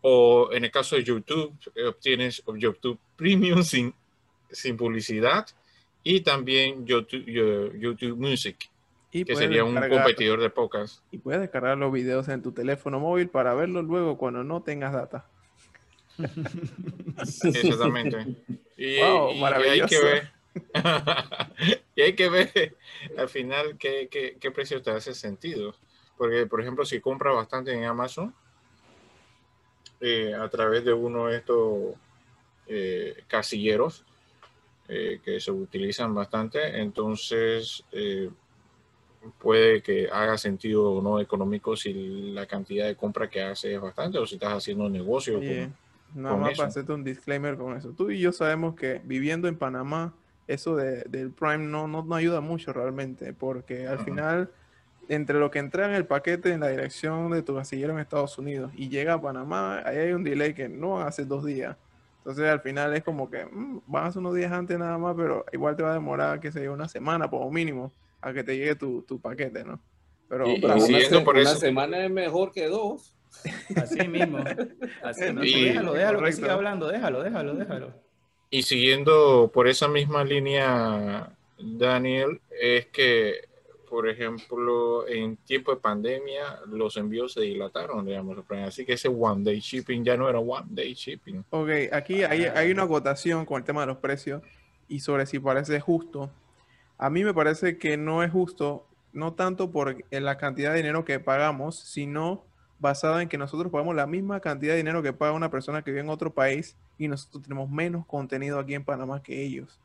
O en el caso de YouTube, eh, obtienes YouTube Premium sin, sin publicidad y también YouTube, YouTube Music que sería un competidor de pocas. Y puedes descargar los videos en tu teléfono móvil para verlos luego cuando no tengas data. [LAUGHS] Exactamente. Y, hay que ver, [LAUGHS] y hay que ver al final qué, qué, precio te hace sentido. Porque, por ejemplo, si compras bastante en Amazon, eh, a través de uno de estos eh, casilleros eh, que se utilizan bastante, entonces puede que haga sentido o no económico si la cantidad de compra que hace es bastante o si estás haciendo un negocio. Nada más para hacerte un disclaimer con eso. Tú y yo sabemos que viviendo en Panamá, eso de, del Prime no, no, ayuda mucho realmente, porque al final, entre lo que entra en el paquete en la dirección de tu casillero en Estados Unidos y llega a Panamá, ahí hay un delay que no hace dos días. Entonces al final es como que mm, vas unos días antes nada más, pero igual te va a demorar, que se una semana como mínimo a que te llegue tu, tu paquete, ¿no? Pero, una, por una semana es mejor que dos. Así mismo. Así [LAUGHS] déjalo, déjalo que siga hablando, déjalo, déjalo, déjalo. Y siguiendo por esa misma línea, Daniel, es que, por ejemplo, en tiempo de pandemia, los envíos se dilataron, digamos. Así que ese one day shipping ya no era one day shipping. Ok, aquí hay, hay una acotación con el tema de los precios y sobre si parece justo a mí me parece que no es justo, no tanto por la cantidad de dinero que pagamos, sino basado en que nosotros pagamos la misma cantidad de dinero que paga una persona que vive en otro país y nosotros tenemos menos contenido aquí en Panamá que ellos.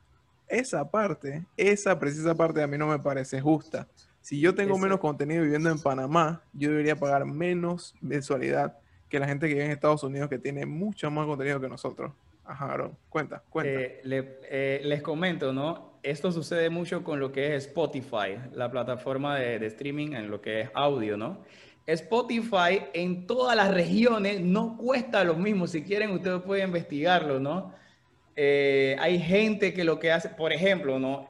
Esa parte, esa precisa parte a mí no me parece justa. Si yo tengo menos contenido viviendo en Panamá, yo debería pagar menos mensualidad que la gente que vive en Estados Unidos que tiene mucho más contenido que nosotros. Ajá, Aaron, cuenta, cuenta. Eh, eh, les comento, ¿no? Esto sucede mucho con lo que es Spotify, la plataforma de, streaming en lo que es audio, ¿no? Spotify en todas las regiones no cuesta lo mismo. Si quieren, ustedes pueden investigarlo, ¿no? Eh, hay gente que lo que hace, por ejemplo, ¿no?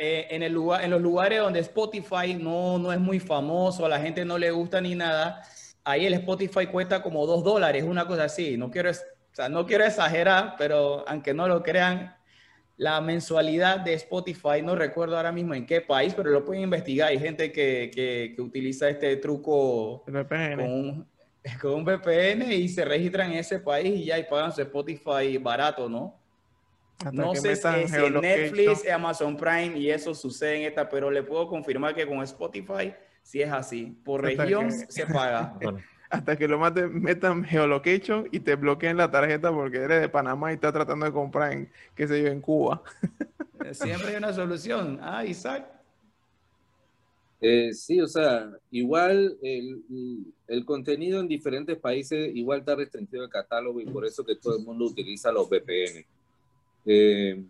Eh, en, el lugar, en los lugares donde Spotify no, no es muy famoso, a la gente no le gusta ni nada, ahí el Spotify cuesta como dos dólares, una cosa así. No quiero, o sea, no quiero exagerar, pero aunque no lo crean, la mensualidad de Spotify, no recuerdo ahora mismo en qué país, pero lo pueden investigar. Hay gente que, que, utiliza este truco VPN. Con, un, [LAUGHS] con un VPN y se registran en ese país y ya y pagan su Spotify barato, ¿no? no sé si en Netflix, Amazon Prime y eso sucede en esta, pero le puedo confirmar que con Spotify sí es así. Por región se paga. [LAUGHS] hasta que lo maten, metan geolocation y te bloqueen la tarjeta porque eres de Panamá y estás tratando de comprar en, qué sé yo, en Cuba. Eh, siempre hay una solución. Ah, Isaac. Eh, sí, o sea, igual el, el, contenido en diferentes países igual está restringido el catálogo y por eso que todo el mundo utiliza los VPN. Eh,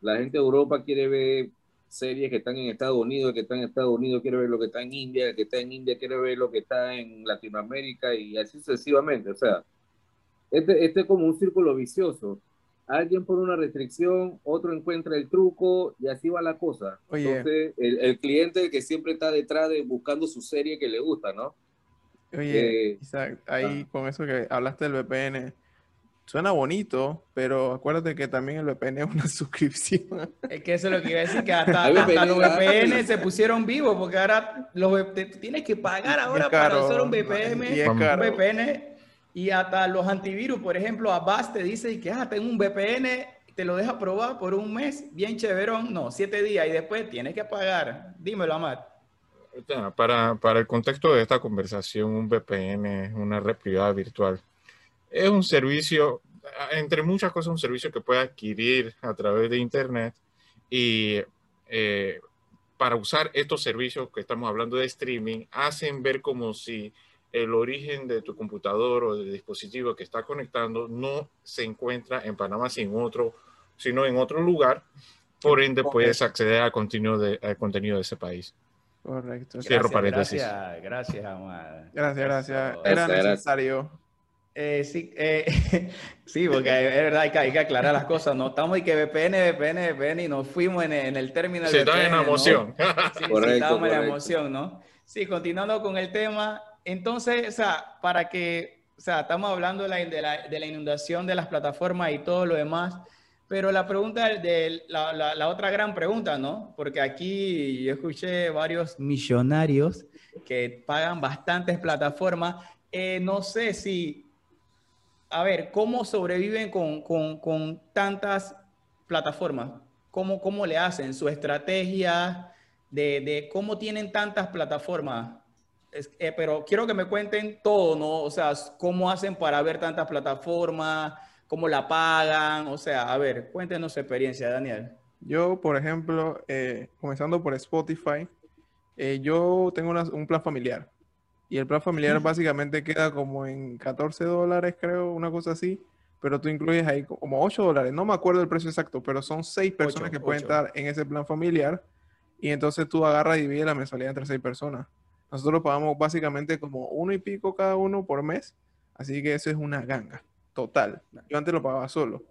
la gente de Europa quiere ver series que están en Estados Unidos, que están en Estados Unidos quiere ver lo que está en India, el que está en India quiere ver lo que está en Latinoamérica y así sucesivamente. O sea, este, este es como un círculo vicioso. Alguien pone una restricción, otro encuentra el truco y así va la cosa. Oye. Entonces, el, el cliente que siempre está detrás de buscando su serie que le gusta, ¿no? Oye, Eh, Isaac, ahí con eso que hablaste del VPN, suena bonito, pero acuérdate que también el VPN es una [LAUGHS] suscripción. Es que eso es lo que iba a decir, que hasta, hasta VPN los. VPN se pusieron vivos, porque ahora los, te- tienes que pagar ahora para usar un y VPN, es un. VPN, y hasta los antivirus, por ejemplo, Avast te dice que ah, tengo un VPN, te lo deja probar por un mes, bien chéverón, no, siete días, y después tienes que pagar. Dímelo, Amat. Para, para el contexto de esta conversación, un VPN es una red privada virtual. Es un servicio, entre muchas cosas, un servicio que puede adquirir a través de Internet y eh, para usar estos servicios que estamos hablando de streaming, hacen ver como si el origen de tu computador o del dispositivo que está conectando no se encuentra en Panamá, sino, otro, sino en otro lugar. Por ende, puedes acceder al contenido de, al contenido de ese país. Correcto. Cierro paréntesis. Gracias, gracias, Amad. Gracias, gracias. Era Gracias, gracias. necesario. Eh, sí, eh, [LAUGHS] sí, porque es verdad, hay que, hay que aclarar las cosas. No estamos y que VPN, VPN, VPN y nos fuimos en, en el término Se está en la ¿no? emoción. Sí, sí, [LAUGHS] Correcto, en la emoción, ¿no? Sí, continuando con el tema. Entonces, o sea, para que, o sea, estamos hablando de la, de la, de la inundación de las plataformas y todo lo demás, pero la pregunta de la, la, la otra gran pregunta, ¿no? Porque aquí yo escuché varios millonarios que pagan bastantes plataformas. Eh, no sé si, a ver, ¿cómo sobreviven con, con, con tantas plataformas? ¿Cómo, ¿Cómo le hacen? ¿Su estrategia de, de cómo tienen tantas plataformas? Es- eh, pero quiero que me cuenten todo, ¿no? O sea, cómo hacen para ver tantas plataformas, cómo la pagan, o sea, a ver, cuéntenos su experiencia, Daniel. Yo, por ejemplo, eh, comenzando por Spotify, eh, yo tengo un plan familiar. Y el plan familiar básicamente queda como en 14 dólares, creo, una cosa así. Pero tú incluyes ahí como 8 dólares. No me acuerdo el precio exacto, pero son 6 personas que pueden estar en ese plan familiar. Y entonces tú agarras y divides la mensualidad entre 6 personas. Nosotros pagamos básicamente como uno y pico cada uno por mes. Así que eso es una ganga. Total. Yo antes lo pagaba solo.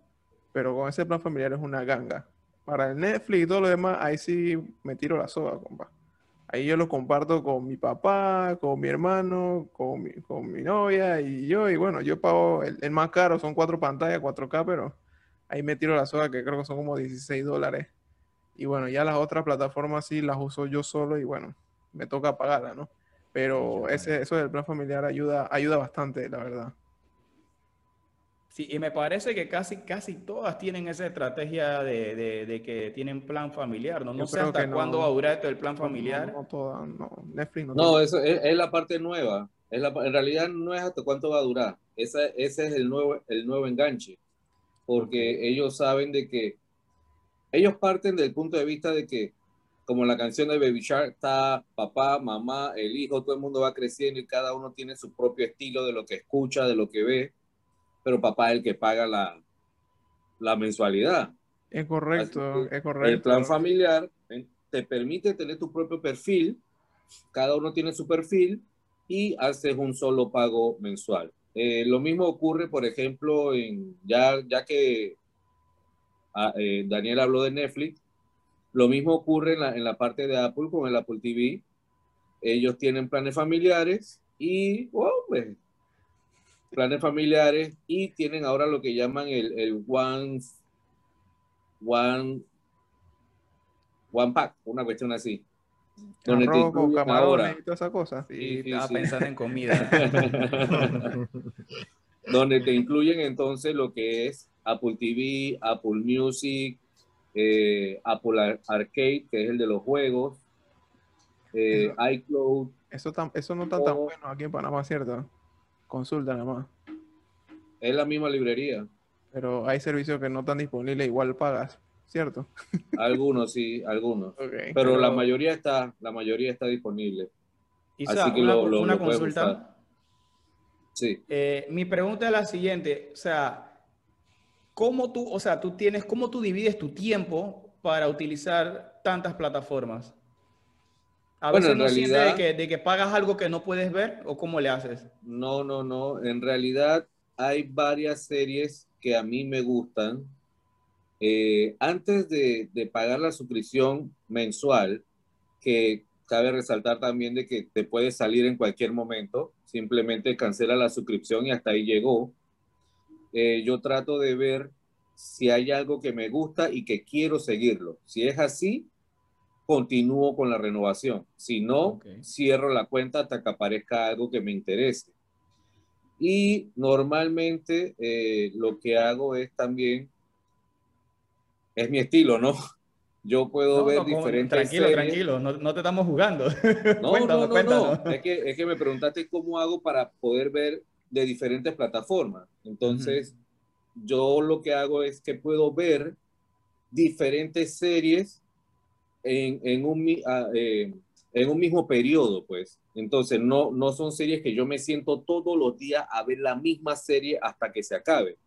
Pero con ese plan familiar es una ganga. Para el Netflix y todo lo demás, ahí sí me tiro la soga, compa. Ahí yo lo comparto con mi papá, con mi hermano, con mi, con mi novia y yo. Y bueno, yo pago el, el más caro, son cuatro pantallas, 4K, pero ahí me tiro la soga que creo que son como 16 dólares. Y bueno, ya las otras plataformas sí las uso yo solo y bueno, me toca pagarlas, ¿no? Pero ese, eso del plan familiar ayuda, ayuda bastante, la verdad. Sí, y me parece que casi, casi todas tienen esa estrategia de, de- de que tienen plan familiar, ¿no? No Yo sé hasta no. cuándo va a durar esto el plan No, familiar. No, no todas, no. Netflix no. No, tiene. eso es, es la parte nueva. Es la, en realidad no es hasta cuánto va a durar. Esa, ese es el nuevo, el nuevo enganche. Porque ellos saben de que ellos parten del punto de vista de que, como la canción de Baby Shark, está papá, mamá, el hijo, todo el mundo va creciendo y cada uno tiene su propio estilo de lo que escucha, de lo que ve, pero papá es el que paga la, la mensualidad. Es correcto, que es correcto. El plan familiar eh, te permite tener tu propio perfil, cada uno tiene su perfil y haces un solo pago mensual. Eh, lo mismo ocurre, por ejemplo, en, ya, ya que ah, eh, Daniel habló de Netflix, lo mismo ocurre en la, en la parte de Apple con el Apple TV. Ellos tienen planes familiares y, wow, pues, planes familiares y tienen ahora lo que llaman el, el One One, One Pack, una cuestión así. Donde Arroz camarones ahora. y todas esas cosas. Sí, Sí, sí, estaba sí. pensando en comida. [LAUGHS] donde te incluyen entonces lo que es Apple TV, Apple Music, eh, Apple Ar- Arcade, que es el de los juegos, eh, iCloud. Eso, tan- eso no está tan O- bueno aquí en Panamá, ¿cierto? Consulta nada más. Es la misma librería. Pero hay servicios que no están disponibles, igual pagas, ¿cierto? [LAUGHS] Algunos sí, algunos. Pero, Pero- la mayoría está, la mayoría está disponible. Isa, Así que una, lo- lo- una lo consulta. usar. Sí. Eh, mi pregunta es la siguiente, o sea, ¿cómo tú, o sea, tú tienes, cómo tú divides tu tiempo para utilizar tantas plataformas? A Bueno, veces en no de realidad- que, de que pagas algo que no puedes ver o cómo le haces. No, no, no. En realidad, hay varias series que a mí me gustan. Eh, antes de, de, pagar la suscripción mensual, que cabe resaltar también de que te puede salir en cualquier momento, simplemente cancela la suscripción y hasta ahí llegó. Eh, yo trato de ver si hay algo que me gusta y que quiero seguirlo. Si es así, continúo con la renovación. Si no, cierro la cuenta hasta que aparezca algo que me interese. Y normalmente eh, lo que hago es también, es mi estilo, ¿no? [LAUGHS] Yo puedo ver diferentes Tranquilo, tranquilo, no, no, te estamos jugando. [LAUGHS] No, no, no, no. Es que, es que me preguntaste cómo hago para poder ver de diferentes plataformas. Entonces, yo lo que hago es que puedo ver diferentes series en, en, un, ah, eh, en un mismo periodo, pues. Entonces, no, no son series que yo me siento todos los días a ver la misma serie hasta que se acabe,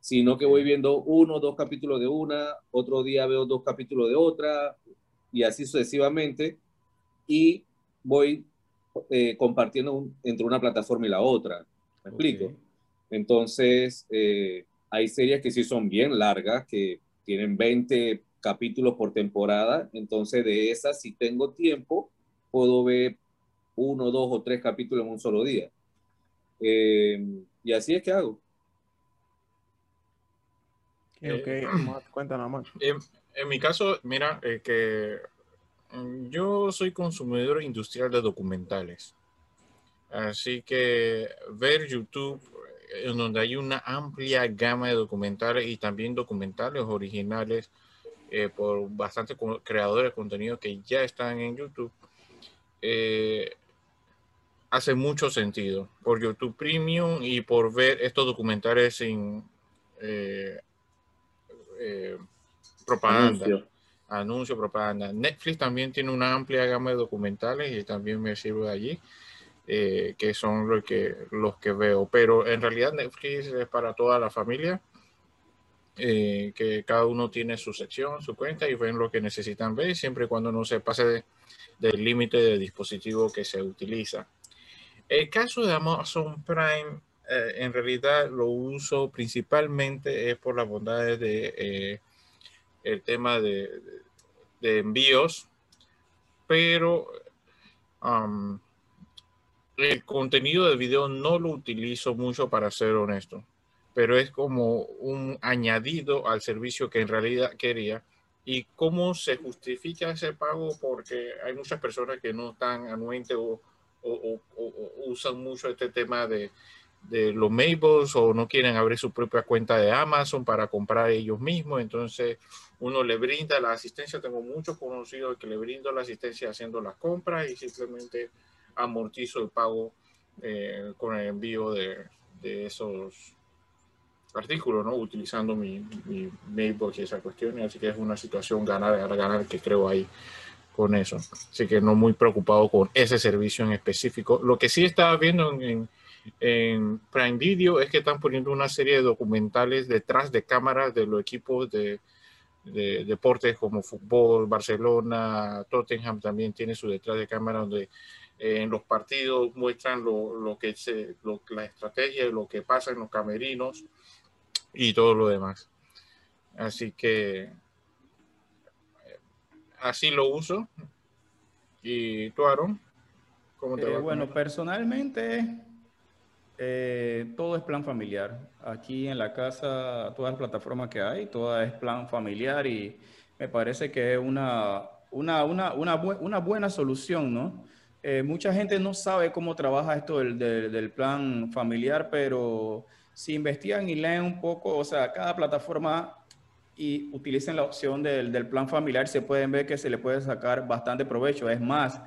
sino que voy viendo uno, dos capítulos de una, otro día veo dos capítulos de otra, y así sucesivamente, y voy eh, compartiendo entre una plataforma y la otra. ¿Me explico? Entonces, eh, hay series que sí son bien largas, que tienen 20 capítulos por temporada, entonces de esas, si tengo tiempo, puedo ver uno, dos o tres capítulos en un solo día. Eh, y así es que hago. Ok, cuéntanos, en, en, mi caso, mira, eh, que mm, yo soy consumidor industrial de documentales. Así que ver YouTube en donde hay una amplia gama de documentales y también documentales originales eh, por bastantes creadores de contenido que ya están en YouTube, eh, hace mucho sentido por YouTube Premium y por ver estos documentales sin eh, propaganda. Anuncio. Anuncio, propaganda. Netflix también tiene una amplia gama de documentales y también me sirve allí. Eh, que son lo que, los que veo. Pero en realidad Netflix es para toda la familia, eh, que cada uno tiene su sección, su cuenta y ven lo que necesitan ver, siempre y cuando no se pase del límite de dispositivo que se utiliza. El caso de Amazon Prime, eh, en realidad lo uso principalmente es por las bondades de el tema de, de, envíos, pero el contenido de video no lo utilizo mucho para ser honesto, pero es como un añadido al servicio que en realidad quería. ¿Y cómo se justifica ese pago? Porque hay muchas personas que no están anuentes o, usan mucho este tema de, de los Mables o no quieren abrir su propia cuenta de Amazon para comprar ellos mismos. Entonces uno le brinda la asistencia. Tengo muchos conocidos que le brindo la asistencia haciendo las compras y simplemente amortizo el pago eh, con el envío de, de, esos artículos, ¿no? Utilizando mi, mi mailbox y esa cuestión. Así que es una situación ganar, ganar, ganar que creo ahí con eso. Así que no muy preocupado con ese servicio en específico. Lo que sí estaba viendo en, en, Prime Video es que están poniendo una serie de documentales detrás de cámaras de los equipos de, de deportes como fútbol, Barcelona, Tottenham también tiene su detrás de cámara donde en los partidos muestran lo, lo que se, lo, la estrategia, lo que pasa en los camerinos y todo lo demás. Así que eh, así lo uso. ¿Y tú, Aaron? ¿Cómo te eh, Bueno, personalmente eh, todo es plan familiar. Aquí en la casa, todas las plataformas que hay, todo es plan familiar y me parece que es una, una, una, una, una buena solución, ¿no? Eh, mucha gente no sabe cómo trabaja esto del, del, plan familiar, pero si investigan y leen un poco, o sea, cada plataforma y utilicen la opción del, del, plan familiar, se pueden ver que se le puede sacar bastante provecho. Es más,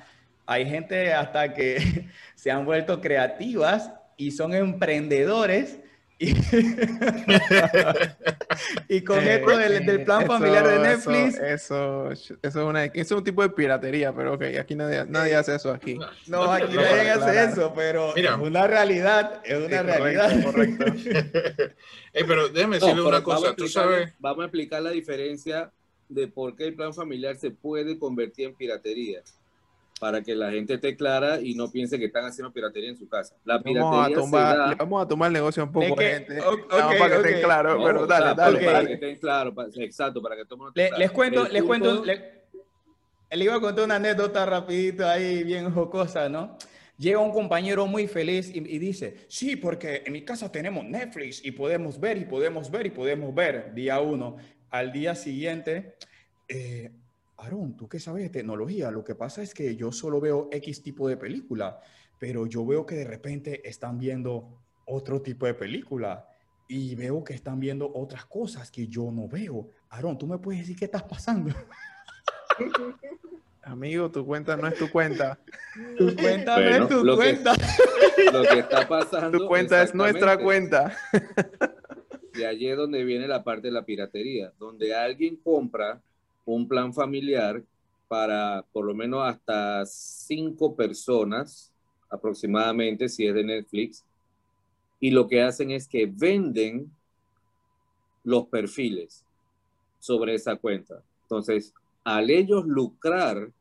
hay gente hasta que [LAUGHS] se han vuelto creativas y son emprendedores [LAUGHS] [LAUGHS] Y, con eh, esto del, plan familiar de Netflix. Eso, eso, es una, es un tipo de piratería, pero ok, aquí nadie, nadie hace eso aquí. No, aquí nadie hace eso, pero es una realidad, es una realidad. Correcto. [LAUGHS] pero déjame decirle una cosa, tú sabes. Vamos a explicar la diferencia de por qué el plan familiar se puede convertir en piratería. Para que la gente esté clara y no piense que están haciendo piratería en su casa. La Vamos a, piratería se tomar, da- le vamos a tomar el negocio un poco, Es que- gente. ok, Nada más para que estén claros, No, pero o dale, sea, dale. Para que estén claros, para- exacto, para que esté Le- claro. les cuento, El les cuento, le, le iba a contar una anécdota rapidito ahí, bien jocosa, ¿no? Llega un compañero muy feliz y, y dice, sí, porque en mi casa tenemos Netflix y podemos ver y podemos ver y podemos ver. Día uno. Al día siguiente, eh, Aaron, ¿tú qué sabes de tecnología? Lo que pasa es que yo solo veo X tipo de película, pero yo veo que de repente están viendo otro tipo de película y veo que están viendo otras cosas que yo no veo. Aaron, ¿tú me puedes decir qué estás pasando? [LAUGHS] Amigo, tu cuenta no es tu cuenta. Tu cuenta no Bueno, es tu lo que- cuenta. [LAUGHS] Lo que está pasando. Tu cuenta es nuestra cuenta. [LAUGHS] De allí es donde viene la parte de la piratería, donde alguien compra un plan familiar para por lo menos hasta cinco personas aproximadamente, si es de Netflix, y lo que hacen es que venden los perfiles sobre esa cuenta. Entonces, al ellos lucrar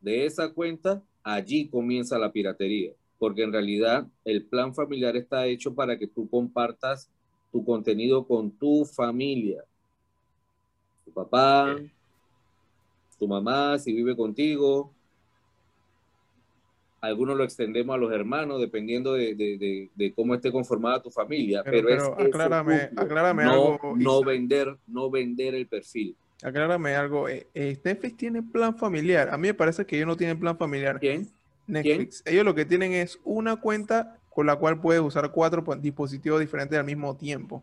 de esa cuenta, allí comienza la piratería, porque en realidad el plan familiar está hecho para que tú compartas tu contenido con tu familia, tu papá, tu mamá, si vive contigo. Algunos lo extendemos a los hermanos, dependiendo de, de- de- de cómo esté conformada tu familia. Pero- Pero, pero es aclárame- punto. aclárame no, algo, no vender, no vender el perfil. Aclárame algo. eh, eh, Netflix tiene plan familiar. A mí me parece que ellos no tienen plan familiar. ¿Quién? Netflix. Ellos lo que tienen es una cuenta con la cual puedes usar cuatro po- dispositivos diferentes al mismo tiempo.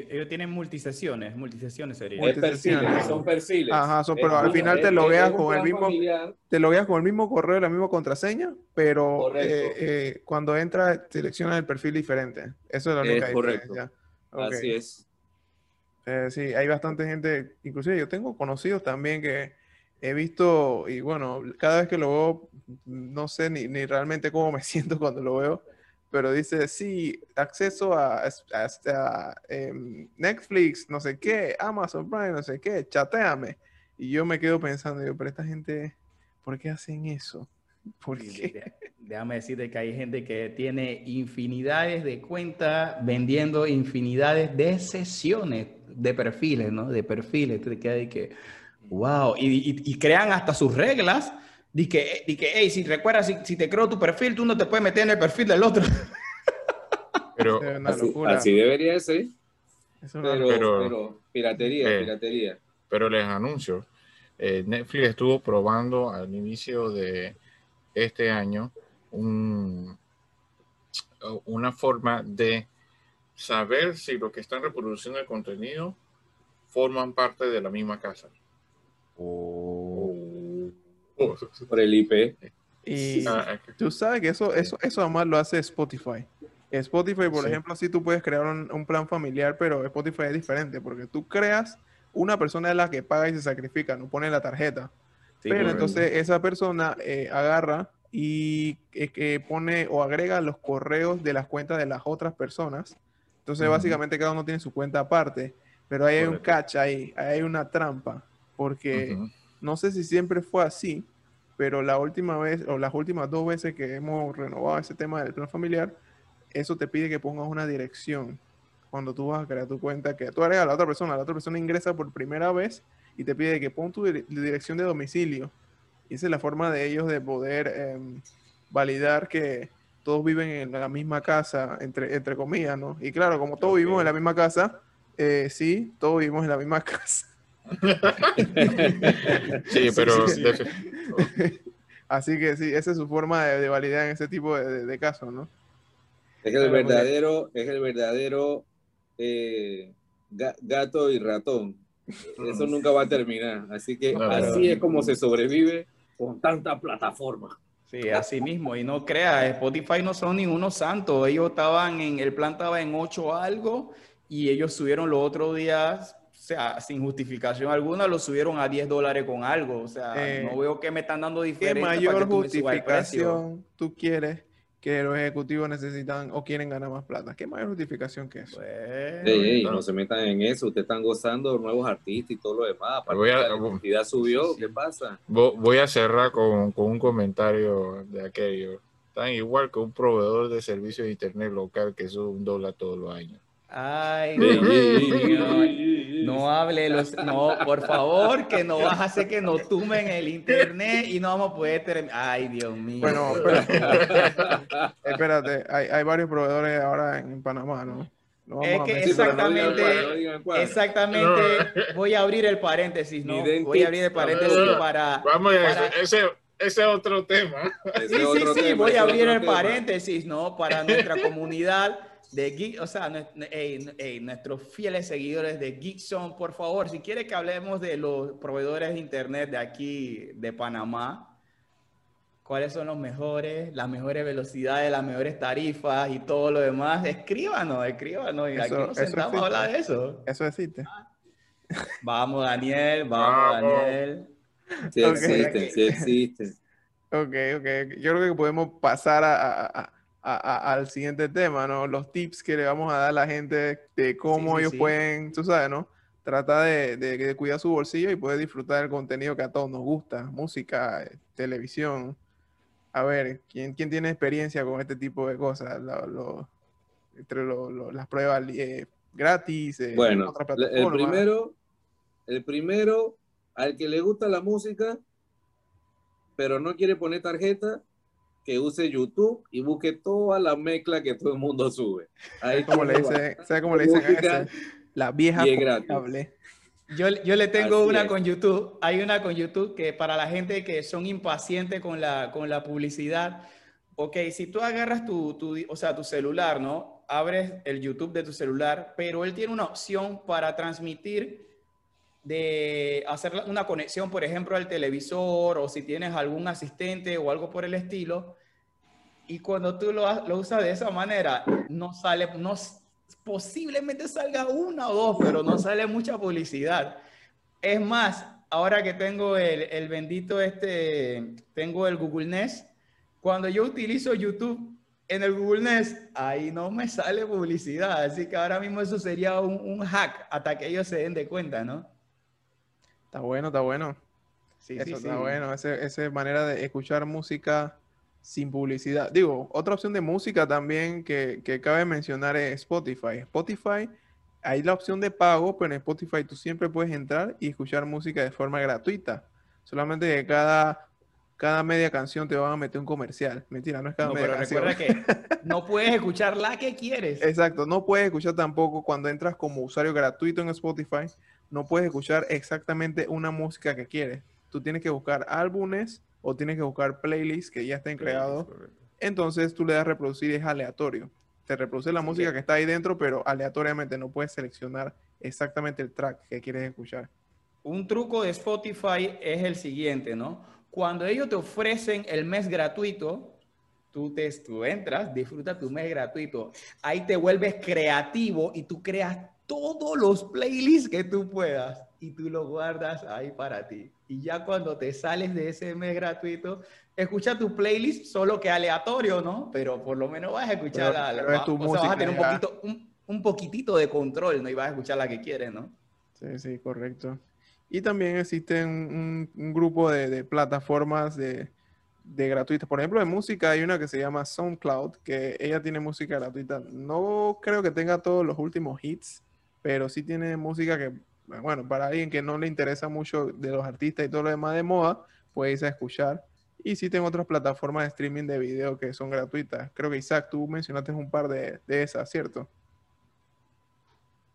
Ellos tienen multisesiones, multisesiones sería. Es son perfiles. Ajá, son- pero Es al final te es- logueas es un con el mismo- familiar. Te logueas con el mismo correo y la misma contraseña, pero Correcto. eh, eh, cuando entras seleccionas el perfil diferente. Eso es la Es única correcto. diferencia. Ok. Así es. Eh, sí, hay bastante gente, inclusive yo tengo conocidos también que he visto, y bueno, cada vez que lo veo, no sé ni, ni realmente cómo me [LAUGHS] siento cuando lo veo, pero dice, sí, acceso a, a- a, em, Netflix, no sé qué, Amazon Prime, no sé qué, chateame. Y yo me quedo pensando, yo, pero esta gente, ¿por qué hacen eso? ¿Por qué? Déjame decirte que hay gente que tiene infinidades de cuentas vendiendo infinidades de sesiones de perfiles, ¿no? De perfiles. Quedas de que, wow. Y, y- y crean hasta sus reglas. De que, hey, si recuerdas, si, si te creo tu perfil, tú no te puedes meter en el perfil del otro. [LAUGHS] Pero Es una Así, locura. así debería ser. Es una Pero, Pero- pero piratería, Eh. piratería. pero les anuncio, eh, Netflix estuvo probando al inicio de este año un- una forma de saber si los que están reproduciendo el contenido forman parte de la misma casa. Oh. [LAUGHS] Por el IP. Y Ah, tú sabes que eso, eso, eso además lo hace Spotify. Spotify, por Sí. ejemplo, sí tú puedes crear un, un plan familiar, pero Spotify es diferente porque tú creas una persona es la que paga y se sacrifica, no pone la tarjeta. pero entonces esa persona eh, agarra y eh, que pone o agrega los correos de las cuentas de las otras personas. Entonces, Ujú. básicamente cada uno tiene su cuenta aparte, pero ahí hay un catch ahí, ahí hay una trampa, porque no sé si siempre fue así, pero la última vez o las últimas dos veces que hemos renovado ese tema del plan familiar, eso te pide que pongas una dirección cuando tú vas a crear tu cuenta, que tú agregas a la otra persona, la otra persona ingresa por primera vez y te pide que pon tu dire- dirección de domicilio. Y esa es la forma de ellos de poder em, validar que todos viven en la misma casa, entre, entre comillas, ¿no? Y claro, como todos Ok. vivimos en la misma casa, eh, sí, todos vivimos en la misma [LAUGHS] casa. [LAUGHS] Sí, pero sí, sí. [LAUGHS] Así que sí, esa es su forma de, de validar en ese tipo de, de- de casos, ¿no? Es el verdadero, es el verdadero eh, ga- gato y ratón. Eso nunca va a terminar. Así que No, así es como se sobrevive con tanta plataforma. Sí, así mismo. Y no creas, Spotify no son ningunos santos. Ellos estaban en, el plan estaba en 8 algo y ellos subieron los otros días, o sea, sin justificación alguna, lo subieron a 10 dólares con algo. O sea, Eh, no veo que me están dando ¿Qué diferencia para mayor que tú el precio. justificación tú quieres que los ejecutivos necesitan o quieren ganar más plata. ¿Qué mayor justificación que eso? Pues, Ey, ey, no se metan en eso. Ustedes están gozando de nuevos artistas y todo lo demás. Aparte Voy a- que la identidad subió. Sí, sí. ¿Qué pasa? Vo- Voy a cerrar con, con un comentario de aquello. Tan igual que un proveedor de servicios de internet local que sube un dólar todos los años. Ay, Dios. No hable, los, no, por favor, que no vas a hacer que nos tumben el internet y no vamos a poder terminar. Ay, Dios mío. Bueno, espérate, [LAUGHS] espérate, hay, hay varios proveedores ahora en, Panamá, ¿no? No vamos Es que Exactamente. Exactamente, voy a abrir el paréntesis, ¿no? Voy a abrir el vamos. paréntesis para... Vamos a Para- ese, ese es otro tema. Sí, sí, sí, tema, voy a abrir el tema. paréntesis, ¿no? Para nuestra comunidad de geek, o sea, nue- ey, ey, nuestros fieles seguidores de Geekzone, por favor, si quiere que hablemos de los proveedores de internet de aquí, de Panamá, cuáles son los mejores, las mejores velocidades, las mejores tarifas y todo lo demás, escríbanos, escríbanos y aquí Eso- nos eso sentamos a hablar de eso. Eso existe. Vamos, Daniel, vamos, Vamos. Daniel. Sí Ok. existen, sí existen. Ok, ok. Yo creo que podemos pasar a- a- a- a- a- al siguiente tema, ¿no? Los tips que le vamos a dar a la gente de cómo Sí, sí, ellos sí. pueden, tú sabes, ¿no? Trata de, de- de cuidar su bolsillo y poder disfrutar del contenido que a todos nos gusta, música, eh, televisión. A ver, ¿quién, quién tiene experiencia con este tipo de cosas? Lo- lo- entre lo- lo- las pruebas eh, gratis, eh, Bueno, otras el primero, el primero, al que le gusta la música, pero no quiere poner tarjeta, que use YouTube y busque toda la mezcla que todo el mundo sube. Ahí ¿Cómo le dicen? ¿Sabes cómo le dicen a? La vieja y es gratis. confiable. Yo, yo le tengo Así una es. con YouTube. Hay una con YouTube que para la gente que son impacientes con la, con la publicidad, ok, si tú agarras tu, tu, o sea, tu celular, ¿no? Abres el YouTube de tu celular, pero él tiene una opción para transmitir de hacer una conexión, por ejemplo, al televisor o si tienes algún asistente o algo por el estilo. Y cuando tú lo, lo usas de esa manera, no sale, no, posiblemente salga una o dos, pero no sale mucha publicidad. Es más, ahora que tengo el, el bendito este, tengo el Google Nest, cuando yo utilizo YouTube en el Google Nest, ahí no me sale publicidad. Así que ahora mismo eso sería un, un hack hasta que ellos se den de cuenta, ¿no? Está bueno, está bueno. Sí, Eso sí, está sí. bueno, ese- esa manera de escuchar música sin publicidad. Digo, otra opción de música también que, que cabe mencionar es Spotify. Spotify, hay la opción de pago, pero en Spotify tú siempre puedes entrar y escuchar música de forma gratuita. Solamente que cada, cada media canción te van a meter un comercial. Mentira, no es cada No, media pero canción. recuerda que [LAUGHS] no puedes escuchar la que quieres. Exacto, no puedes escuchar tampoco cuando entras como usuario gratuito en Spotify, no puedes escuchar exactamente una música que quieres. Tú tienes que buscar álbumes o tienes que buscar playlists que ya estén creados. Entonces tú le das reproducir y es aleatorio. Te reproduce la Sí, música que- que está ahí dentro, pero aleatoriamente no puedes seleccionar exactamente el track que quieres escuchar. Un truco de Spotify es el siguiente, ¿no? Cuando ellos te ofrecen el mes gratuito, tú, te, tú entras, disfruta tu mes gratuito. Ahí te vuelves creativo y tú creas todos los playlists que tú puedas y tú los guardas ahí para ti. Y ya cuando te sales de ese mes gratuito, escucha tu playlist, solo que aleatorio, ¿no? Pero por lo menos vas a escuchar Pero- la, la- pero es tu o sea, vas a música tener un poquito, un, un poquitito de control, ¿no? Y vas a escuchar la que quieres, ¿no? Sí, sí, correcto. Y también existe un, un- un grupo de, de plataformas de, de gratuitas. Por ejemplo, de música hay una que se llama SoundCloud, que ella tiene música gratuita. No creo que tenga todos los últimos hits, pero sí tiene música que, bueno, para alguien que no le interesa mucho de los artistas y todo lo demás de moda, puede irse a escuchar. Y sí tengo otras plataformas de streaming de video que son gratuitas. Creo que Isaac, tú mencionaste un par de, de esas, ¿cierto?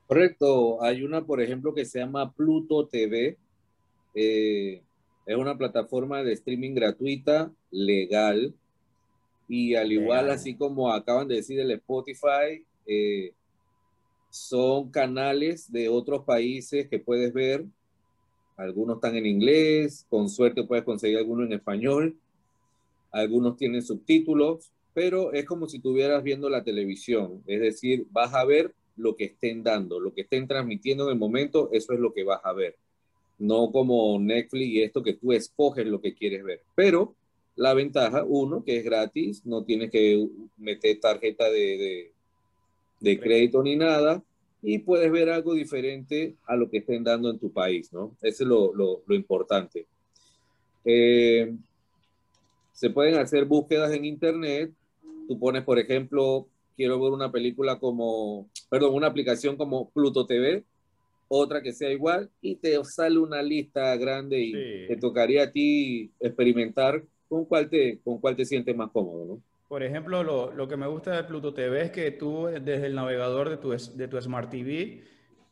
Correcto, hay una, por ejemplo, que se llama Pluto TV. Eh, es una plataforma de streaming gratuita, legal, y al igual, así como acaban de decir el Spotify, eh, son canales de otros países que puedes ver. Algunos están en inglés, con suerte puedes conseguir algunos en español, algunos tienen subtítulos, pero es como si estuvieras viendo la televisión, es decir, vas a ver lo que estén dando, lo que estén transmitiendo en el momento, eso es lo que vas a ver. No como Netflix y esto que tú escoges lo que quieres ver. Pero la ventaja, uno, que es gratis, no tienes que meter tarjeta de, de, crédito ni nada, y puedes ver algo diferente a lo que estén dando en tu país, ¿no? Eso es lo, lo, lo importante. Eh, se pueden hacer búsquedas en internet. Tú pones, por ejemplo, quiero ver una película como, perdón, una aplicación como Pluto TV, otra que sea igual, y te sale una lista grande y te tocaría a ti experimentar con cuál te, con cuál te sientes más cómodo, ¿no? Por ejemplo, lo, lo, que me gusta de Pluto TV es que tú desde el navegador de tu, de tu Smart TV,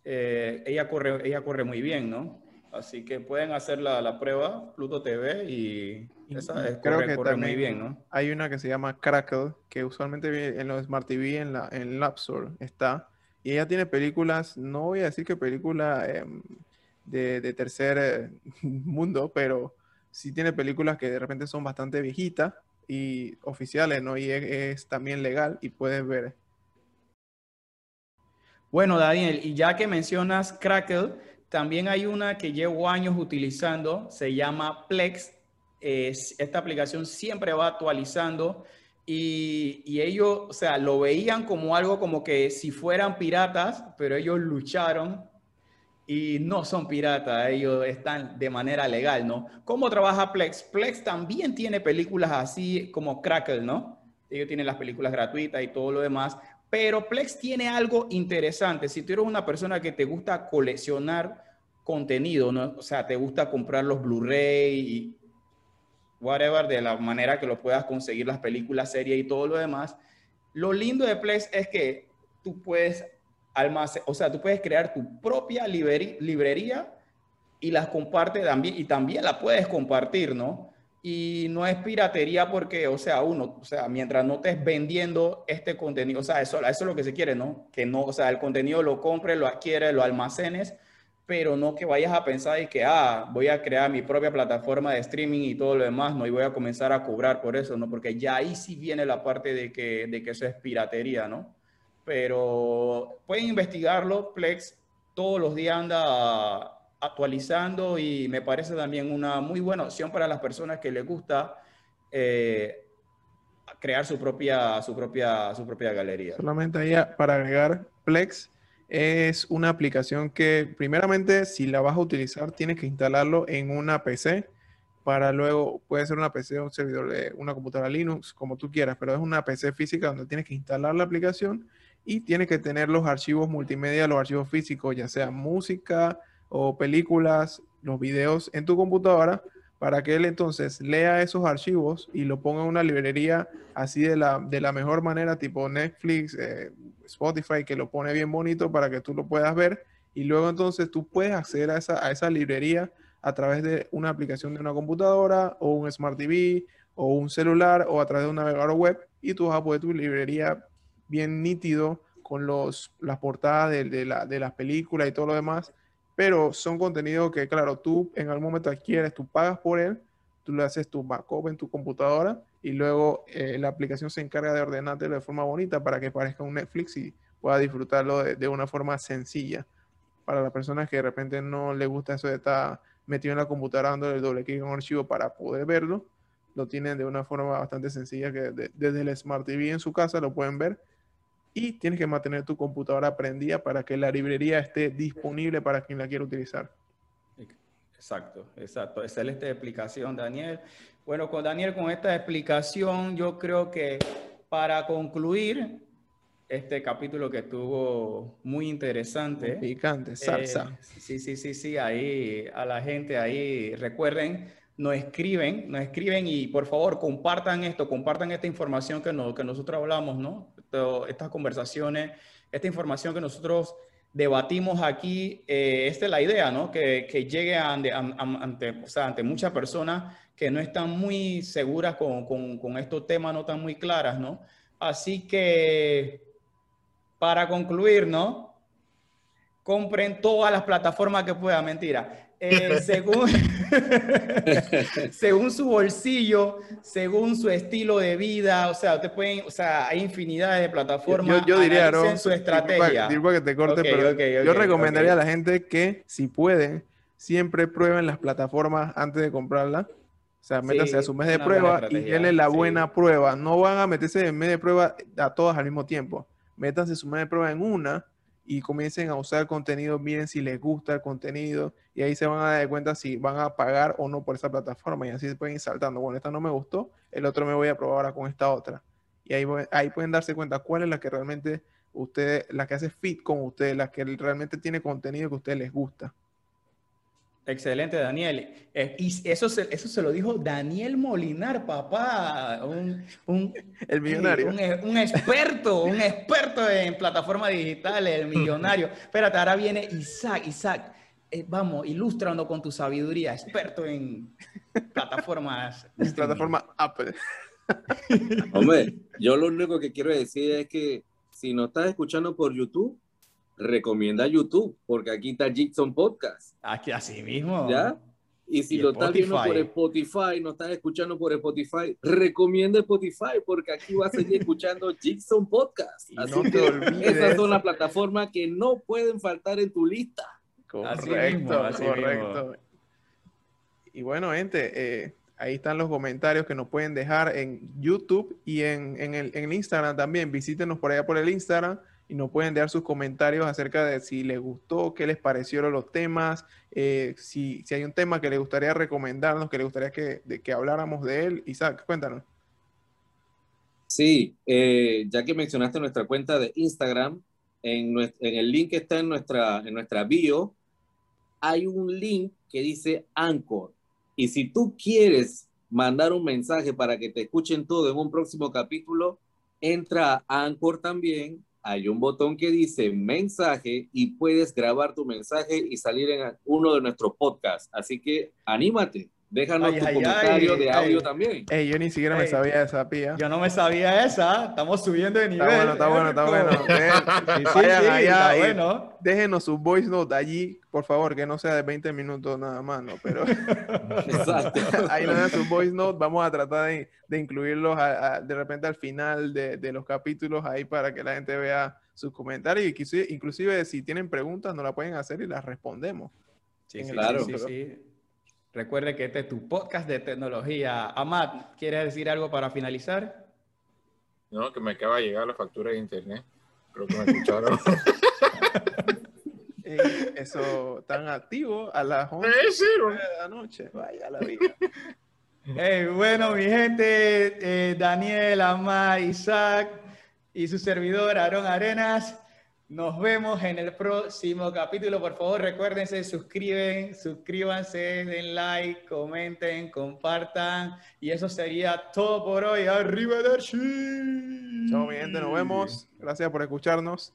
eh, ella, corre, ella corre muy bien, ¿no? Así que pueden hacer la, la prueba, Pluto TV, y esa es, Creo que corre muy bien, ¿no? Hay una que se llama Crackle, que usualmente en los Smart TV en, la, en el App Store está. Y ella tiene películas, no voy a decir que película em, de, de, tercer eh, [LAUGHS] mundo, pero sí tiene películas que de repente son bastante viejitas y oficiales, ¿no? Y es, también legal y puedes ver. Bueno, Daniel, y ya que mencionas Crackle, también hay una que llevo años utilizando, se llama Plex. Es, esta aplicación siempre va actualizando y, y, ellos, o sea, lo veían como algo como que si fueran piratas, pero ellos lucharon y no son piratas, ellos están de manera legal, ¿no? ¿Cómo trabaja Plex? Plex también tiene películas así como Crackle, ¿no? Ellos tienen las películas gratuitas y todo lo demás, pero Plex tiene algo interesante. Si tú eres una persona que te gusta coleccionar contenido, ¿no? O sea, te gusta comprar los Blu-ray y whatever, de la manera que lo puedas conseguir, las películas, series y todo lo demás. Lo lindo de Plex es que tú puedes o sea, tú puedes crear tu propia librería y las comparte también, y también la puedes compartir, ¿no? Y no es piratería porque, o sea, uno, o sea, mientras no estés vendiendo este contenido, o sea, eso, eso es lo que se quiere, ¿no? Que no, o sea, el contenido lo compres, lo adquieres, lo almacenes, pero no que vayas a pensar y que, ah, voy a crear mi propia plataforma de streaming y todo lo demás, ¿no? Y voy a comenzar a cobrar por eso, ¿no? Porque ya ahí sí viene la parte de que, de que eso es piratería, ¿no? Pero pueden investigarlo. Plex todos los días anda actualizando y me parece también una muy buena opción para las personas que les gusta eh, crear su propia, su, propia, su propia galería. Solamente ahí para agregar, Plex es una aplicación que primeramente si la vas a utilizar tienes que instalarlo en una PC para luego, puede ser una PC un servidor de una computadora Linux, como tú quieras, pero es una PC física donde tienes que instalar la aplicación y tiene que tener los archivos multimedia, los archivos físicos, ya sea música o películas, los videos en tu computadora para que él entonces lea esos archivos y lo ponga en una librería así de la, de la mejor manera, tipo Netflix, eh, Spotify, que lo pone bien bonito para que tú lo puedas ver. Y luego entonces tú puedes acceder a esa, a esa librería a través de una aplicación de una computadora o un Smart TV o un celular o a través de un navegador web y tú vas a poder tu librería bien nítido con los, las portadas de, de, la, de las películas y todo lo demás, pero son contenidos que, claro, tú en algún momento adquieres, tú pagas por él, tú le haces tu backup en tu computadora y luego eh, la aplicación se encarga de ordenártelo de forma bonita para que parezca un Netflix y pueda disfrutarlo de, una forma sencilla. Para las personas que de repente no les gusta eso de estar metido en la computadora dándole el doble clic en un archivo para poder verlo, lo tienen de una forma bastante sencilla que desde el Smart TV en su casa lo pueden ver y tienes que mantener tu computadora prendida para que la librería esté disponible para quien la quiera utilizar. Exacto, exacto. Excelente explicación, Daniel. Bueno, con Daniel, con esta explicación, yo creo que para concluir este capítulo que estuvo muy interesante. picante, salsa. Eh, sí, sí, sí, sí, ahí a la gente ahí, recuerden, nos escriben, nos escriben y por favor compartan esto, compartan esta información que, no, que nosotros hablamos, ¿no? estas conversaciones, esta información que nosotros debatimos aquí, eh, esta es la idea, ¿no? Que, que llegue ante, ante, o sea, ante muchas personas que no están muy seguras con, con, con, estos temas, no están muy claras, ¿no? Así que, para concluir, ¿no? Compren todas las plataformas que puedan, mentira. Eh, según, [LAUGHS] según su bolsillo, según su estilo de vida, o sea, te pueden, o sea, hay infinidad de plataformas. Yo, yo diría, ¿no? su estrategia. que te corte, pero yo recomendaría a la gente que, si pueden, siempre prueben las plataformas antes de comprarlas. O sea, métanse a su mes de prueba y denle la sí. buena prueba. No van a meterse en mes de prueba a todas al mismo tiempo. Métanse su mes de prueba en una y comiencen a usar contenido, miren si les gusta el contenido y ahí se van a dar cuenta si van a pagar o no por esa plataforma y así se pueden ir saltando. Bueno, esta no me gustó, el otro me voy a probar ahora con esta otra. Y ahí, ahí pueden darse cuenta cuál es la que realmente ustedes, la que hace fit con ustedes, la que realmente tiene contenido que a ustedes les gusta. Excelente, Daniel. Eh, y eso se, eso se lo dijo Daniel Molinar, papá. Un, un, [LAUGHS] El millonario. un, un experto, un experto en plataformas digitales, el millonario. [LAUGHS] Espérate, ahora viene Isaac. Isaac, eh, vamos, ilústranos con tu sabiduría, experto en plataformas. [LAUGHS] plataforma Apple. Hombre, yo lo único que quiero decir es que si nos estás escuchando por YouTube, recomienda YouTube, porque aquí está Jigson Podcast, Aquí, así mismo. ¿ya? Y si Y lo estás viendo por Spotify. No estás escuchando por Spotify, recomienda Spotify, porque aquí vas a seguir escuchando [LAUGHS] Jigson Podcast. Y Así no te que olvides. esas son las plataformas que no pueden faltar en tu lista. Así Correcto, mismo, así correcto. Y bueno, gente, eh, ahí están los comentarios que nos pueden dejar en YouTube y en, en el, en el Instagram también. Visítenos por allá por el Instagram y nos pueden dejar sus comentarios acerca de si les gustó, qué les parecieron los temas, eh, si, si hay un tema que les gustaría recomendarnos, que les gustaría que, de, que habláramos de él. Isaac, cuéntanos. Sí, eh, ya que mencionaste nuestra cuenta de Instagram, en, en el link que está en nuestra, en nuestra bio, hay un link que dice Anchor. Y si tú quieres mandar un mensaje para que te escuchen todo en un próximo capítulo, entra a Anchor también. Hay un botón que dice mensaje y puedes grabar tu mensaje y salir en uno de nuestros podcasts. Así que anímate, déjanos Ay, tu ay, comentario ay, de ay. audio también. Ey, yo ni siquiera me sabía esa pía. Yo no me sabía esa. Estamos subiendo de nivel. Está bueno, está bueno, está bueno. Sí, [LAUGHS] sí, vayan sí, allá está y bueno. déjenos su voice note allí, por favor, que no sea de 20 minutos nada más, ¿no? Pero [LAUGHS] [LAUGHS] Exacto. ahí nos dan su voice note, vamos a tratar de, de incluirlos a- a- de repente al final de, de los capítulos ahí para que la gente vea sus comentarios y inclusive, inclusive si tienen preguntas nos la pueden hacer y las respondemos. Sí, Claro. sí, sí, sí. Recuerde que este es tu podcast de tecnología. Amat, ¿quieres decir algo para finalizar? No, que me acaba de llegar la factura de internet. Creo que me escucharon. [LAUGHS] Eh, eso tan activo a las 11 Es cero. de la noche, vaya la vida. [LAUGHS] Bueno, mi gente, eh, Daniel, Amat, Isaac y su servidor, Aarón Arenas. Nos vemos en el próximo capítulo. Por favor, recuérdense, suscriben, suscríbanse, den like, comenten, compartan. Y eso sería todo por hoy. ¡Arriba Chao, mi gente, nos vemos. Gracias por escucharnos.